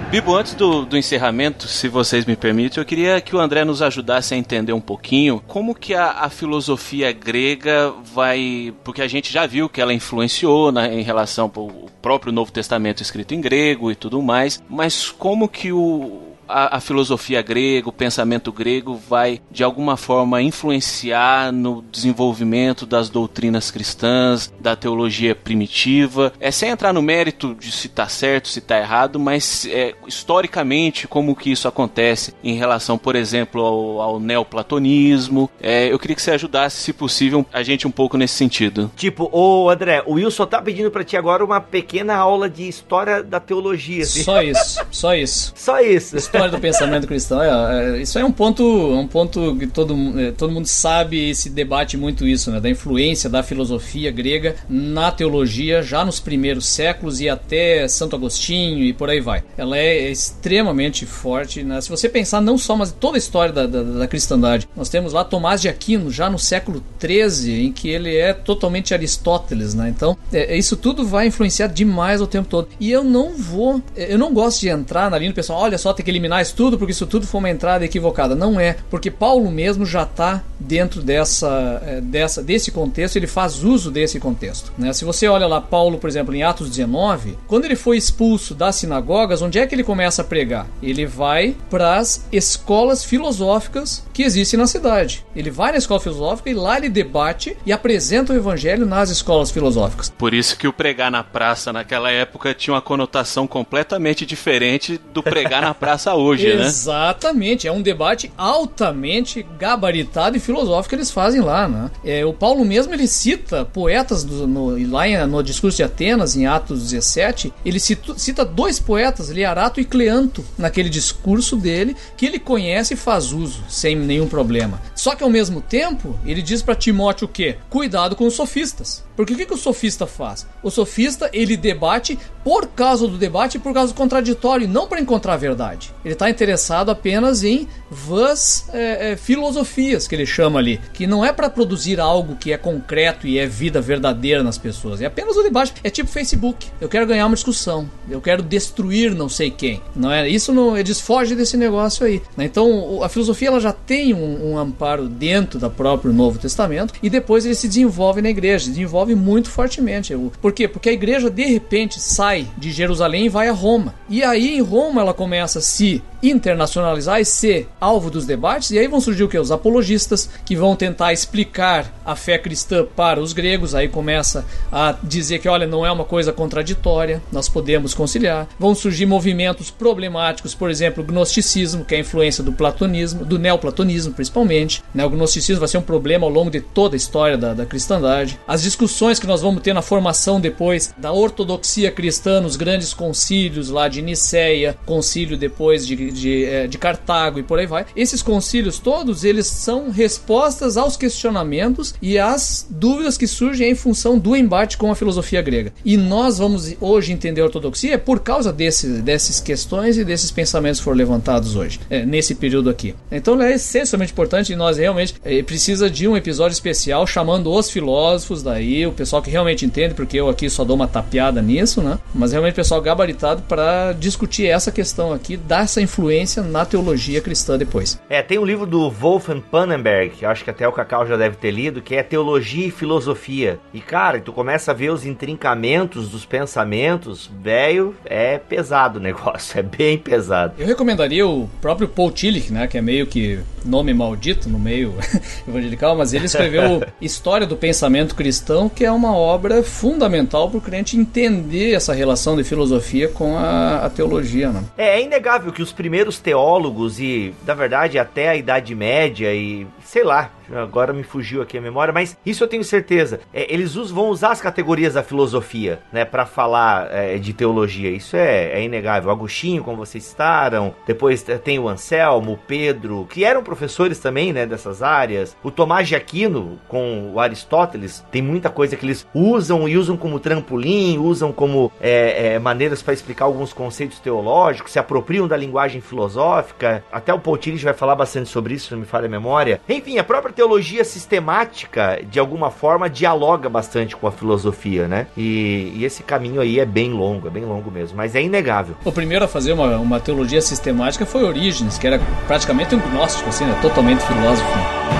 Bibo, antes do, do encerramento, se vocês me permitem, eu queria que o André nos ajudasse a entender um pouquinho como que a, a filosofia grega vai... Porque a gente já viu que ela influenciou né, em relação ao próprio Novo Testamento escrito em grego e tudo mais, mas como que o a, a, filosofia grega, o pensamento grego vai de alguma forma influenciar no desenvolvimento das doutrinas cristãs, da teologia primitiva. É sem entrar no mérito de se está certo, se está errado, mas é, historicamente como que isso acontece em relação, por exemplo, ao, ao neoplatonismo. É, eu queria que você ajudasse, se possível, a gente um pouco nesse sentido. Tipo, ô André, o Wilson tá pedindo para ti agora uma pequena aula de história da teologia. Assim. Só isso, só isso. Só isso. História do pensamento cristão. É, é, isso é um ponto, um ponto que todo, é, todo mundo sabe e se debate muito isso, né? Da influência da filosofia grega na teologia já nos primeiros séculos e até Santo Agostinho e por aí vai. Ela é extremamente forte. Né? Se você pensar não só, mas toda a história da, da, da cristandade. Nós temos lá Tomás de Aquino, já no século XIII, em que ele é totalmente Aristóteles, né? Então, é, isso tudo vai influenciar demais o tempo todo. E eu não vou, eu não gosto de entrar na linha do pessoal, olha só, tem que eliminar isso tudo porque isso tudo foi uma entrada equivocada. Não é, porque Paulo mesmo já está dentro dessa, é, dessa, desse contexto, ele faz uso desse contexto. Né? Se você olha lá Paulo, por exemplo, em Atos 19, quando ele foi expulso das sinagogas, onde é que ele começa a pregar? Ele vai para as escolas filosóficas que existem na cidade. Ele vai na escola filosófica e lá ele debate e apresenta o evangelho nas escolas filosóficas. Por isso que o pregar na praça naquela época tinha uma conotação completamente diferente do pregar na praça hoje, Exatamente. né? Exatamente, é um debate altamente gabaritado e filosófico que eles fazem lá, né? É, o Paulo mesmo ele cita poetas do, no, lá no discurso de Atenas, em Atos 17, ele cita, cita dois poetas, Liarato e Cleanto, naquele discurso dele, que ele conhece e faz uso, sem nenhum problema. Só que ao mesmo tempo, ele diz para Timóteo o quê? Cuidado com os sofistas. Porque o que, que o sofista faz? O sofista ele debate por causa do debate e por causa do contraditório, não para encontrar a verdade. Ele está interessado apenas em vãs é, é, filosofias, que ele chama ali, que não é para produzir algo que é concreto e é vida verdadeira nas pessoas. É apenas o debate. É tipo Facebook. Eu quero ganhar uma discussão. Eu quero destruir não sei quem. Não é isso? Não, eles fogem desse negócio aí. Né? Então a filosofia ela já tem um, um amparo dentro do próprio Novo Testamento e depois ele se desenvolve na igreja. Se desenvolve muito fortemente. Por quê? Porque a igreja de repente sai de Jerusalém e vai a Roma. E aí em Roma ela começa a se internacionalizar e ser alvo dos debates, e aí vão surgir o que? Os apologistas, que vão tentar explicar a fé cristã para os gregos, aí começa a dizer que, olha, não é uma coisa contraditória, nós podemos conciliar. Vão surgir movimentos problemáticos, por exemplo, o gnosticismo, que é a influência do platonismo, do neoplatonismo principalmente. Né? O gnosticismo vai ser um problema ao longo de toda a história da, da cristandade. As discussões que nós vamos ter na formação depois da ortodoxia cristã nos grandes concílios lá de Niceia, concílio depois de, de, é, de Cartago e por aí vai. Esses concílios todos, eles são respostas aos questionamentos e às dúvidas que surgem em função do embate com a filosofia grega. E nós vamos hoje entender a ortodoxia por causa desse, dessas questões e desses pensamentos que foram levantados hoje, é, nesse período aqui. Então é essencialmente importante e nós realmente é, precisa de um episódio especial chamando os filósofos daí, o pessoal que realmente entende, porque eu aqui só dou uma tapeada nisso, né? Mas realmente o pessoal gabaritado para discutir essa questão aqui, dar essa influência na teologia cristã depois. É, tem um livro do Wolfgang Pannenberg, que acho que até o Cacau já deve ter lido, que é Teologia e Filosofia. E cara, tu começa a ver os intrincamentos dos pensamentos, velho, é pesado o negócio, é bem pesado. Eu recomendaria o próprio Paul Tillich, né, que é meio que nome maldito no meio evangelical, mas ele escreveu História do Pensamento Cristão, que é uma obra fundamental para o crente entender essa relação de filosofia com a, a teologia. Né? É, é inegável que os primeiros teólogos e, na verdade, até a Idade Média e sei lá, agora me fugiu aqui a memória, mas isso eu tenho certeza. É, eles vão usar as categorias da filosofia, né, para falar é, de teologia. Isso é, é, inegável. Agostinho, como vocês citaram, depois tem o Anselmo, o Pedro, que eram professores também, né, dessas áreas. O Tomás de Aquino com o Aristóteles, tem muita coisa que eles usam e usam como trampolim, usam como é, é, maneiras para explicar alguns conceitos teológicos, se apropriam da linguagem filosófica. Até o Poutillich vai falar bastante sobre isso, se não me falha a memória. Enfim, a própria teologia sistemática, de alguma forma, dialoga bastante com a filosofia, né? E, e, esse caminho aí é bem longo, é bem longo mesmo, mas é inegável. O primeiro a fazer uma, uma teologia sistemática foi Orígenes, que era praticamente um gnóstico, assim, né? totalmente filósofo.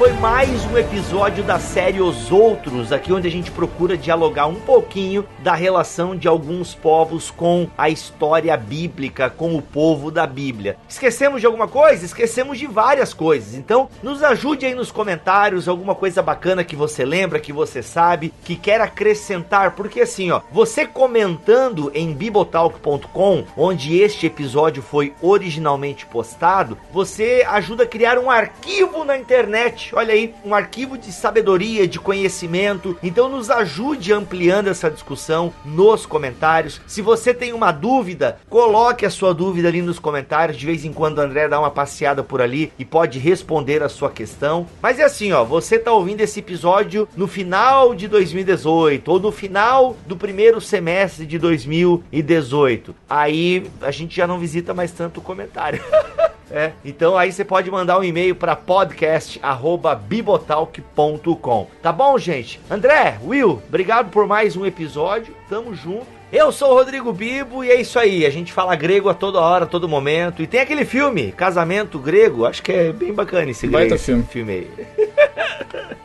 Foi mais um episódio da série Os Outros, aqui onde a gente procura dialogar um pouquinho da relação de alguns povos com a história bíblica, com o povo da Bíblia. Esquecemos de alguma coisa? Esquecemos de várias coisas. Então, nos ajude aí nos comentários alguma coisa bacana que você lembra, que você sabe, que quer acrescentar, porque assim, ó, você comentando em bibotalk.com, onde este episódio foi originalmente postado, você ajuda a criar um arquivo na internet Olha aí, um arquivo de sabedoria, de conhecimento. Então nos ajude ampliando essa discussão nos comentários. Se você tem uma dúvida, coloque a sua dúvida ali nos comentários. De vez em quando o André dá uma passeada por ali e pode responder a sua questão. Mas é assim, ó, você tá ouvindo esse episódio no final de 2018 ou no final do primeiro semestre de 2018. Aí a gente já não visita mais tanto o comentário. É, então aí você pode mandar um e-mail para podcast@bibotalk.com. Tá bom, gente? André, Will, obrigado por mais um episódio. Tamo junto. Eu sou o Rodrigo Bibo e é isso aí. A gente fala grego a toda hora, a todo momento. E tem aquele filme, Casamento Grego. Acho que é bem bacana esse, grego, filme. filme aí.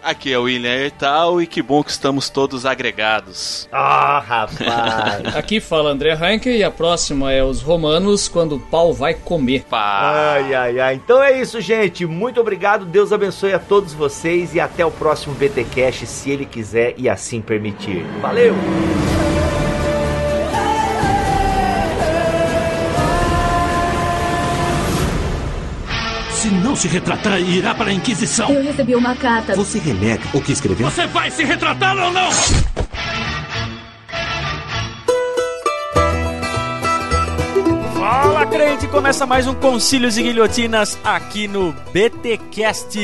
Aqui é o William Ertal e que bom que estamos todos agregados. Ah, oh, rapaz. Aqui fala André Heinke e a próxima é os romanos quando o pau vai comer. Pá. Ai, ai, ai. Então é isso, gente. Muito obrigado. Deus abençoe a todos vocês e até o próximo BT Cash, se ele quiser e assim permitir. Valeu! Não se retratar, irá para a Inquisição. Eu recebi uma carta. Você renega o que escreveu? Você vai se retratar ou não? Crente, começa mais um Concílios e Guilhotinas aqui no BTcast.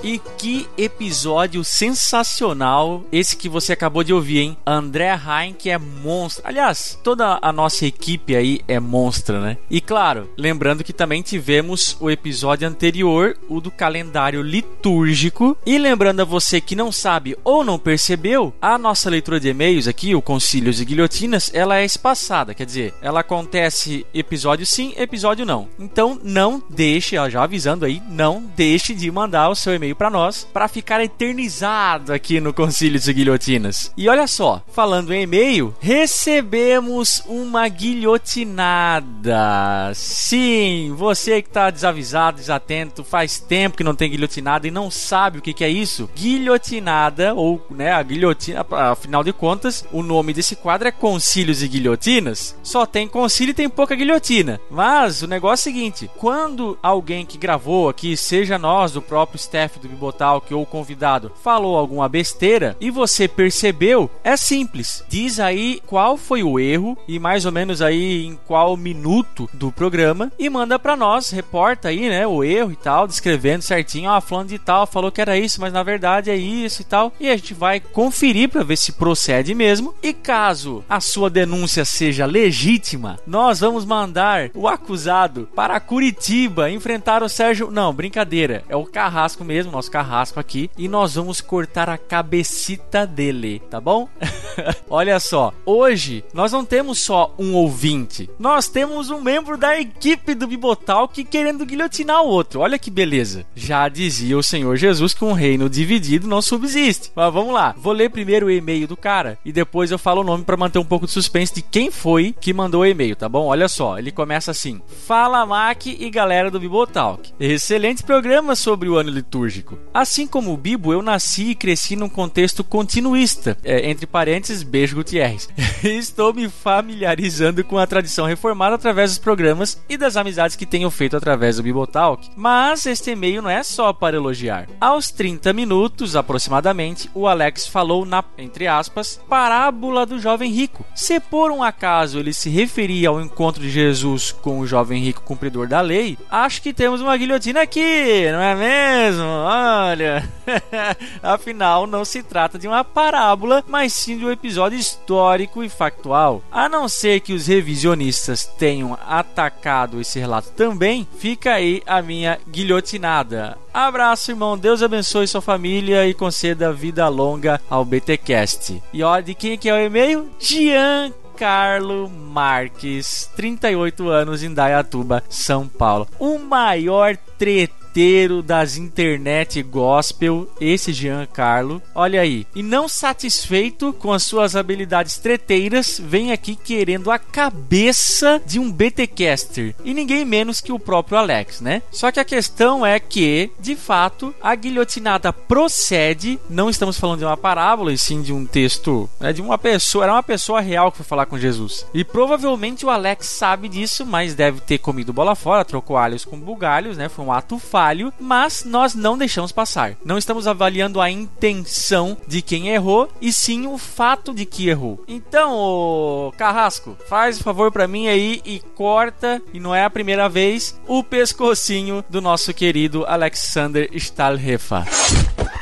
E que episódio sensacional esse que você acabou de ouvir, hein? André Heinck é monstro. Aliás, toda a nossa equipe aí é monstra, né? E claro, lembrando que também tivemos o episódio anterior, o do calendário litúrgico. E lembrando a você que não sabe ou não percebeu, a nossa leitura de e-mails aqui, o Concílios e Guilhotinas, ela é espaçada, quer dizer, ela acontece episódio sim, episódio não. Então não deixe, ó, já avisando aí, não deixe de mandar o seu e-mail para nós para ficar eternizado aqui no Concílio de Guilhotinas. E olha só, falando em e-mail, recebemos uma guilhotinada. Sim, você que tá desavisado, desatento, faz tempo que não tem guilhotinada e não sabe o que, que é isso. Guilhotinada ou, né, a guilhotina, afinal de contas, o nome desse quadro é Concílios e Guilhotinas. Só tem concílio e tem pouca guilhotina. Mas o negócio é o seguinte: quando alguém que gravou aqui, seja nós, do próprio staff do Bibotalk ou o convidado, falou alguma besteira e você percebeu, é simples. Diz aí qual foi o erro e mais ou menos aí em qual minuto do programa e manda para nós, reporta aí, né, o erro e tal, descrevendo certinho, ó, ah, falando de tal, falou que era isso, mas na verdade é isso e tal. E a gente vai conferir para ver se procede mesmo. E caso a sua denúncia seja legítima, nós vamos mandar o acusado para Curitiba enfrentar o Sérgio. Não, brincadeira. É o Carrasco mesmo, nosso Carrasco aqui. E nós vamos cortar a cabecita dele, tá bom? Olha só, hoje nós não temos só um ouvinte, nós temos um membro da equipe do Bibotalk querendo guilhotinar o outro. Olha que beleza. Já dizia o Senhor Jesus que um reino dividido não subsiste. Mas vamos lá, vou ler primeiro o e-mail do cara e depois eu falo o nome para manter um pouco de suspense de quem foi que mandou o e-mail, tá bom? Olha só, ele começa assim: Fala Mac e galera do Bibotalk. Excelente programa sobre o ano litúrgico. Assim como o Bibo, eu nasci e cresci num contexto continuista, é, entre parênteses, beijo Gutierrez. Estou me familiarizando com a tradição reformada através dos programas e das amizades que tenho feito através do Bibotalk. Mas este e-mail não é só para elogiar. Aos 30 minutos aproximadamente, o Alex falou na, entre aspas, parábola do jovem rico. Se por um acaso ele se referia ao encontro de Jesus com o jovem rico cumpridor da lei, acho que temos uma guilhotina aqui, não é mesmo? Olha, afinal não se trata de uma parábola, mas sim de um episódio histórico e factual. A não ser que os revisionistas tenham atacado esse relato também, fica aí a minha guilhotinada. Abraço, irmão. Deus abençoe sua família e conceda vida longa ao BTcast. E olha de quem que é o e-mail? Gian Carlo Marques, 38 anos, em Dayatuba, São Paulo. O maior treta inteiro das internet gospel, esse Giancarlo. Olha aí. E não satisfeito com as suas habilidades treteiras, vem aqui querendo a cabeça de um BTcaster. E ninguém menos que o próprio Alex, né? Só que a questão é que, de fato, a guilhotinada procede. Não estamos falando de uma parábola, e sim de um texto, né, de uma pessoa. Era uma pessoa real que foi falar com Jesus. E provavelmente o Alex sabe disso, mas deve ter comido bola fora, trocou alhos com bugalhos, né? Foi um ato fácil mas nós não deixamos passar. Não estamos avaliando a intenção de quem errou e sim o fato de que errou. Então, ô Carrasco, faz o favor para mim aí e corta, e não é a primeira vez, o pescocinho do nosso querido Alexander Stalhefa.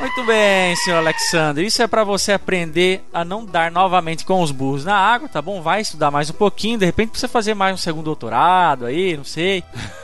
Muito bem, senhor Alexander. Isso é para você aprender a não dar novamente com os burros na água, tá bom? Vai estudar mais um pouquinho, de repente precisa fazer mais um segundo doutorado aí, não sei.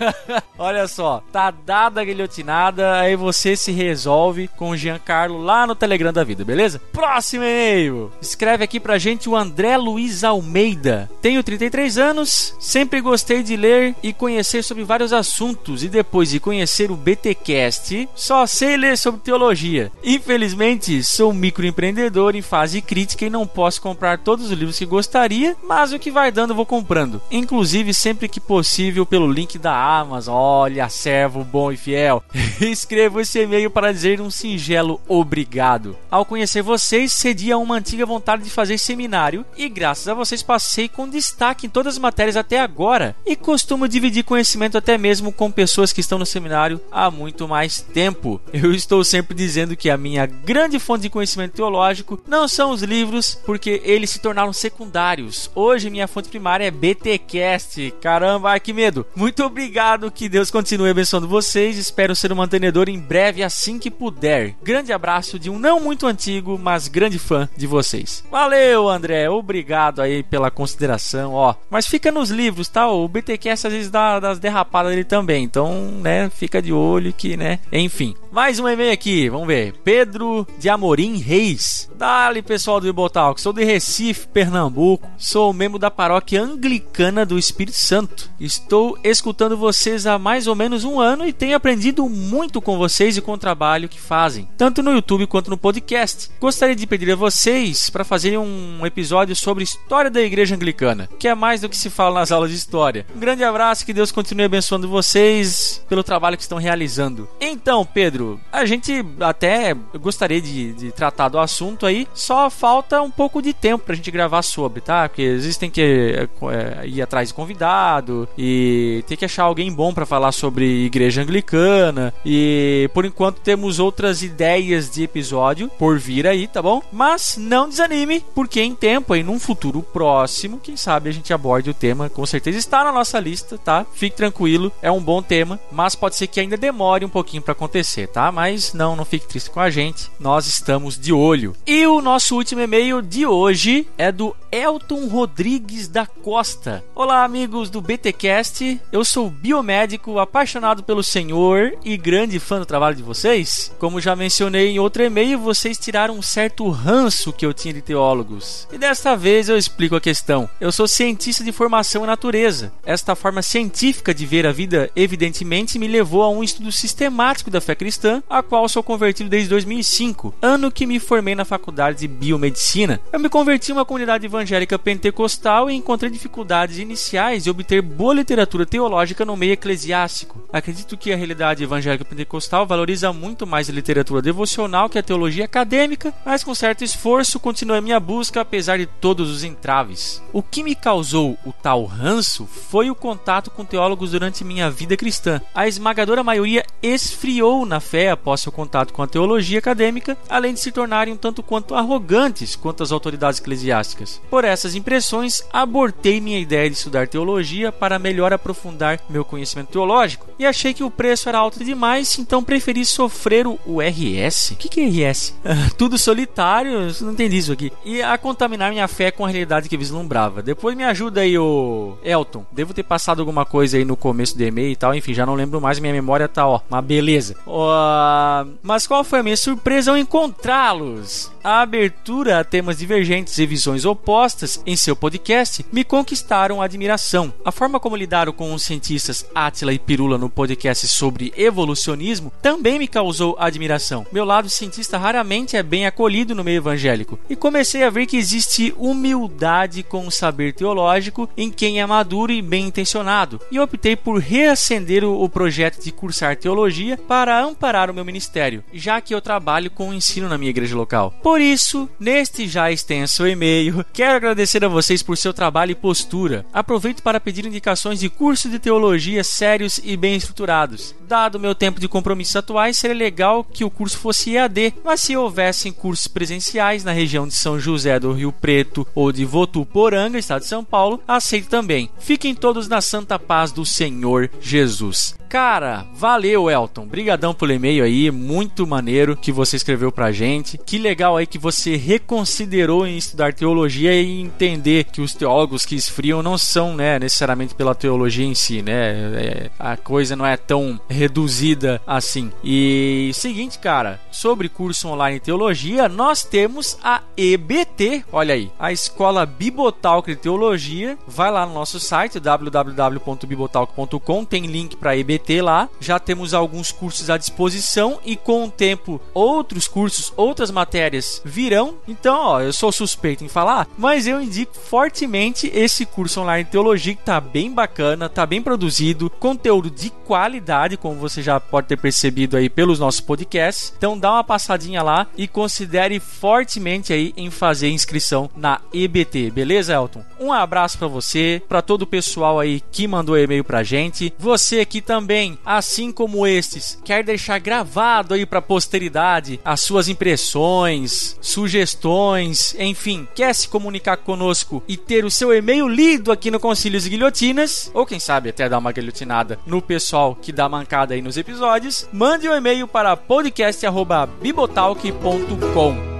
Olha só, tá dada guilhotinada, aí você se resolve com o Giancarlo lá no Telegram da vida, beleza? Próximo e-mail. Escreve aqui pra gente o André Luiz Almeida. Tenho 33 anos, sempre gostei de ler e conhecer sobre vários assuntos e depois de conhecer o BTcast, só sei ler sobre teologia. Infelizmente, sou um microempreendedor em fase crítica e não posso comprar todos os livros que gostaria, mas o que vai dando vou comprando. Inclusive, sempre que possível, pelo link da Amazon. Olha, servo bom e fiel. Escrevo esse e-mail para dizer um singelo obrigado. Ao conhecer vocês, cedi a uma antiga vontade de fazer seminário e, graças a vocês, passei com destaque em todas as matérias até agora e costumo dividir conhecimento até mesmo com pessoas que estão no seminário há muito mais tempo. Eu estou sempre dizendo que a minha grande fonte de conhecimento teológico não são os livros, porque eles se tornaram secundários. Hoje minha fonte primária é BTcast. Caramba, ai que medo. Muito obrigado, que Deus continue abençoando vocês. Espero ser um mantenedor em breve assim que puder. Grande abraço de um não muito antigo, mas grande fã de vocês. Valeu, André. Obrigado aí pela consideração, ó. Mas fica nos livros, tá? O BTcast às vezes dá das derrapadas dele também. Então, né, fica de olho que, né, enfim. Mais um e-mail aqui, vamos ver. Pedro de Amorim Reis. Dali, pessoal do Ibotalk. Sou de Recife, Pernambuco. Sou membro da paróquia anglicana do Espírito Santo. Estou escutando vocês há mais ou menos um ano e tenho aprendido muito com vocês e com o trabalho que fazem, tanto no YouTube quanto no podcast. Gostaria de pedir a vocês para fazerem um episódio sobre história da igreja anglicana, que é mais do que se fala nas aulas de história. Um grande abraço, que Deus continue abençoando vocês pelo trabalho que estão realizando. Então, Pedro, a gente até gostaria de, de tratar do assunto aí, só falta um pouco de tempo pra gente gravar sobre, tá? Porque existem que é, é, ir atrás de convidado e ter que achar alguém bom para falar sobre igreja anglicana e por enquanto temos outras ideias de episódio por vir aí, tá bom? Mas não desanime, porque em tempo aí num futuro próximo, quem sabe a gente aborde o tema, com certeza está na nossa lista, tá? Fique tranquilo, é um bom tema, mas pode ser que ainda demore um pouquinho para acontecer, tá? Mas não, não fique triste com a gente, nós estamos de olho. E o nosso último e-mail de hoje é do Elton Rodrigues da Costa. Olá, amigos do BTcast. Eu sou biomédico, apaixonado pelo Senhor e grande fã do trabalho de vocês. Como já mencionei em outro e-mail, vocês tiraram um certo ranço que eu tinha de teólogos. E desta vez eu explico a questão. Eu sou cientista de formação em natureza. Esta forma científica de ver a vida, evidentemente, me levou a um estudo sistemático da fé cristã, a qual sou convertido desde 2005, ano que me formei na faculdade de biomedicina. Eu me converti em uma comunidade evangélica pentecostal e encontrei dificuldades iniciais de obter boa literatura teológica no meio eclesiástico. Acredito que a realidade evangélica pentecostal valoriza muito mais a literatura devocional que a teologia acadêmica, mas com certo esforço continuei minha busca apesar de todos os entraves. O que me causou o tal ranço foi o contato com teólogos durante minha vida cristã. A esmagadora maioria esfriou na fé após seu contato com a teologia acadêmica, além de se tornarem um tanto quanto arrogantes quanto às autoridades eclesiásticas. Por essas impressões, abortei minha ideia de estudar teologia para melhor aprofundar meu conhecimento teológico e achei que o preço era alto demais, então preferi sofrer o, RS. O que, que é RS? Tudo solitário, não entendi isso aqui. E a contaminar minha fé com a realidade que vislumbrava. Depois me ajuda aí, o Elton. Devo ter passado alguma coisa aí no começo do e-mail e tal, enfim, já não lembro mais, minha memória tá, ó, uma beleza. Uh, mas qual foi a minha surpresa ao encontrá-los? A abertura a temas divergentes e visões opostas em seu podcast me conquistaram a admiração. A forma como lidaram com os cientistas Atila e Pirula no podcast sobre evolucionismo também me causou admiração. Meu lado cientista raramente é bem acolhido no meio evangélico e comecei a ver que existe humildade com o saber teológico em quem é maduro e bem intencionado, e optei por reacender o projeto de cursar teologia para amparar o meu ministério, já que eu trabalho com o ensino na minha igreja local. Por isso, neste já extenso e-mail, quero agradecer a vocês por seu trabalho e postura. Aproveito para pedir indicações de cursos de teologia sérios e bem estruturados. Dado meu tempo de compromissos atuais, seria legal que o curso fosse EAD, mas se houvessem cursos presenciais na região de São José do Rio Preto ou de Votuporanga, estado de São Paulo, aceito também. Fiquem todos na santa paz do Senhor Jesus. Cara, valeu, Elton. Brigadão pelo e-mail aí, muito maneiro que você escreveu pra gente. Que legal aí que você reconsiderou em estudar teologia e entender que os teólogos que esfriam não são, né, necessariamente pela teologia em si, né? É, a coisa não é tão reduzida assim. E seguinte, cara, sobre curso online em teologia, nós temos a EBT, olha aí, a Escola Bibotalk de Teologia. Vai lá no nosso site www.bibotalk.com, tem link para EBT lá. Já temos alguns cursos à disposição e com o tempo outros cursos, outras matérias virão. Então, ó, eu sou suspeito em falar, mas eu indico fortemente esse curso online de teologia que tá bem bacana, tá bem produzido, conteúdo de qualidade, como você já pode ter percebido aí pelos nossos podcasts. Então, dá uma passadinha lá e considere fortemente aí em fazer inscrição na EBT, beleza, Elton? Um abraço para você, para todo o pessoal aí que mandou e-mail pra gente. Você aqui também, assim como estes, quer deixar gravado aí para posteridade as suas impressões, sugestões, enfim, quer se comunicar conosco e ter o seu e-mail lido aqui no Concílios e Guilhotinas, ou quem sabe até dar uma guilhotinada no pessoal que dá mancada aí nos episódios, mande um e-mail para podcast@bibotalk.com.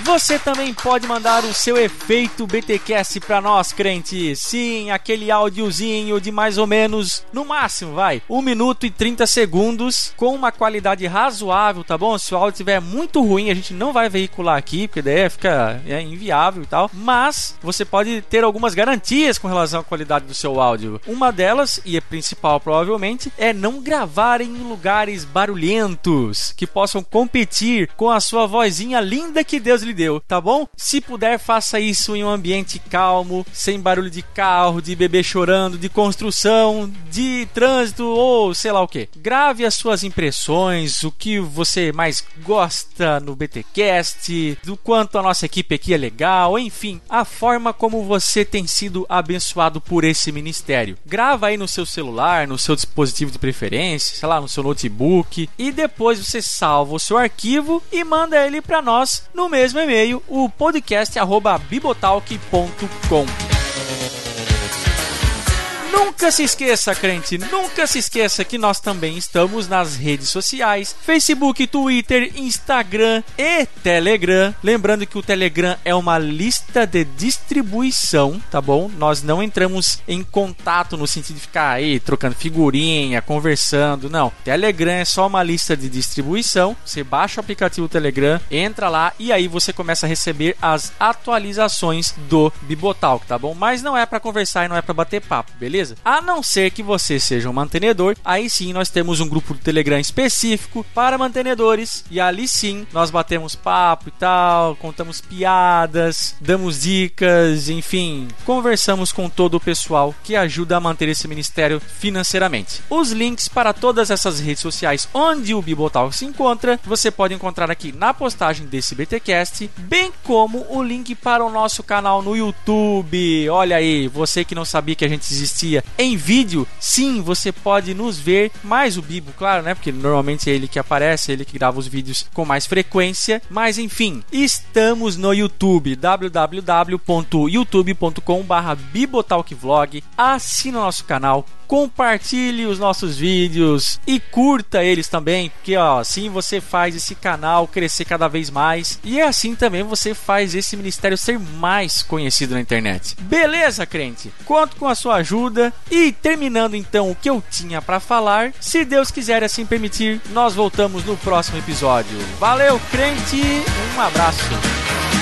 Você também pode mandar o seu efeito BTcast para nós, crente. Sim, aquele áudiozinho de mais ou menos, no máximo, vai, 1 minuto e 30 segundos, com uma qualidade razoável, tá bom? Se o áudio estiver muito ruim, a gente não vai veicular aqui, porque daí fica é, inviável e tal. Mas você pode ter algumas garantias com relação à qualidade do seu áudio. Uma delas, e a principal provavelmente, é não gravar em lugares barulhentos que possam competir com a sua vozinha linda que Deus lhe deu, tá bom? Se puder, faça isso em um ambiente calmo, sem barulho de carro, de bebê chorando, de construção, de trânsito ou sei lá o que. Grave as suas impressões, o que você mais gosta no BTcast, do quanto a nossa equipe aqui é legal, enfim, a forma como você tem sido abençoado por esse ministério. Grava aí no seu celular, no seu dispositivo de preferência, sei lá, no seu notebook e depois você salva o seu arquivo e manda ele para nós no mesmo e-mail, o podcast@bibotalk.com. Nunca se esqueça, crente, nunca se esqueça que nós também estamos nas redes sociais: Facebook, Twitter, Instagram e Telegram. Lembrando que o Telegram é uma lista de distribuição, tá bom? Nós não entramos em contato no sentido de ficar aí trocando figurinha, conversando, não. Telegram é só uma lista de distribuição. Você baixa o aplicativo Telegram, entra lá e aí você começa a receber as atualizações do Bibotalk, tá bom? Mas não é para conversar e não é para bater papo, beleza? Beleza? A não ser que você seja um mantenedor, aí sim nós temos um grupo do Telegram específico para mantenedores e ali sim nós batemos papo e tal, contamos piadas, damos dicas, enfim, conversamos com todo o pessoal que ajuda a manter esse ministério financeiramente. Os links para todas essas redes sociais onde o Bibotal se encontra, você pode encontrar aqui na postagem desse BTcast, bem como o link para o nosso canal no YouTube. Olha aí, você que não sabia que a gente existia em vídeo, sim, você pode nos ver, mais o Bibo, claro, né? Porque normalmente é ele que aparece, é ele que grava os vídeos com mais frequência. Mas enfim, estamos no YouTube, www.youtube.com/bibotalkvlog. Assina nosso canal, compartilhe os nossos vídeos e curta eles também, porque ó, assim você faz esse canal crescer cada vez mais e assim também você faz esse ministério ser mais conhecido na internet. Beleza, crente? Conto com a sua ajuda e terminando então o que eu tinha para falar, se Deus quiser assim permitir, nós voltamos no próximo episódio. Valeu, crente, um abraço.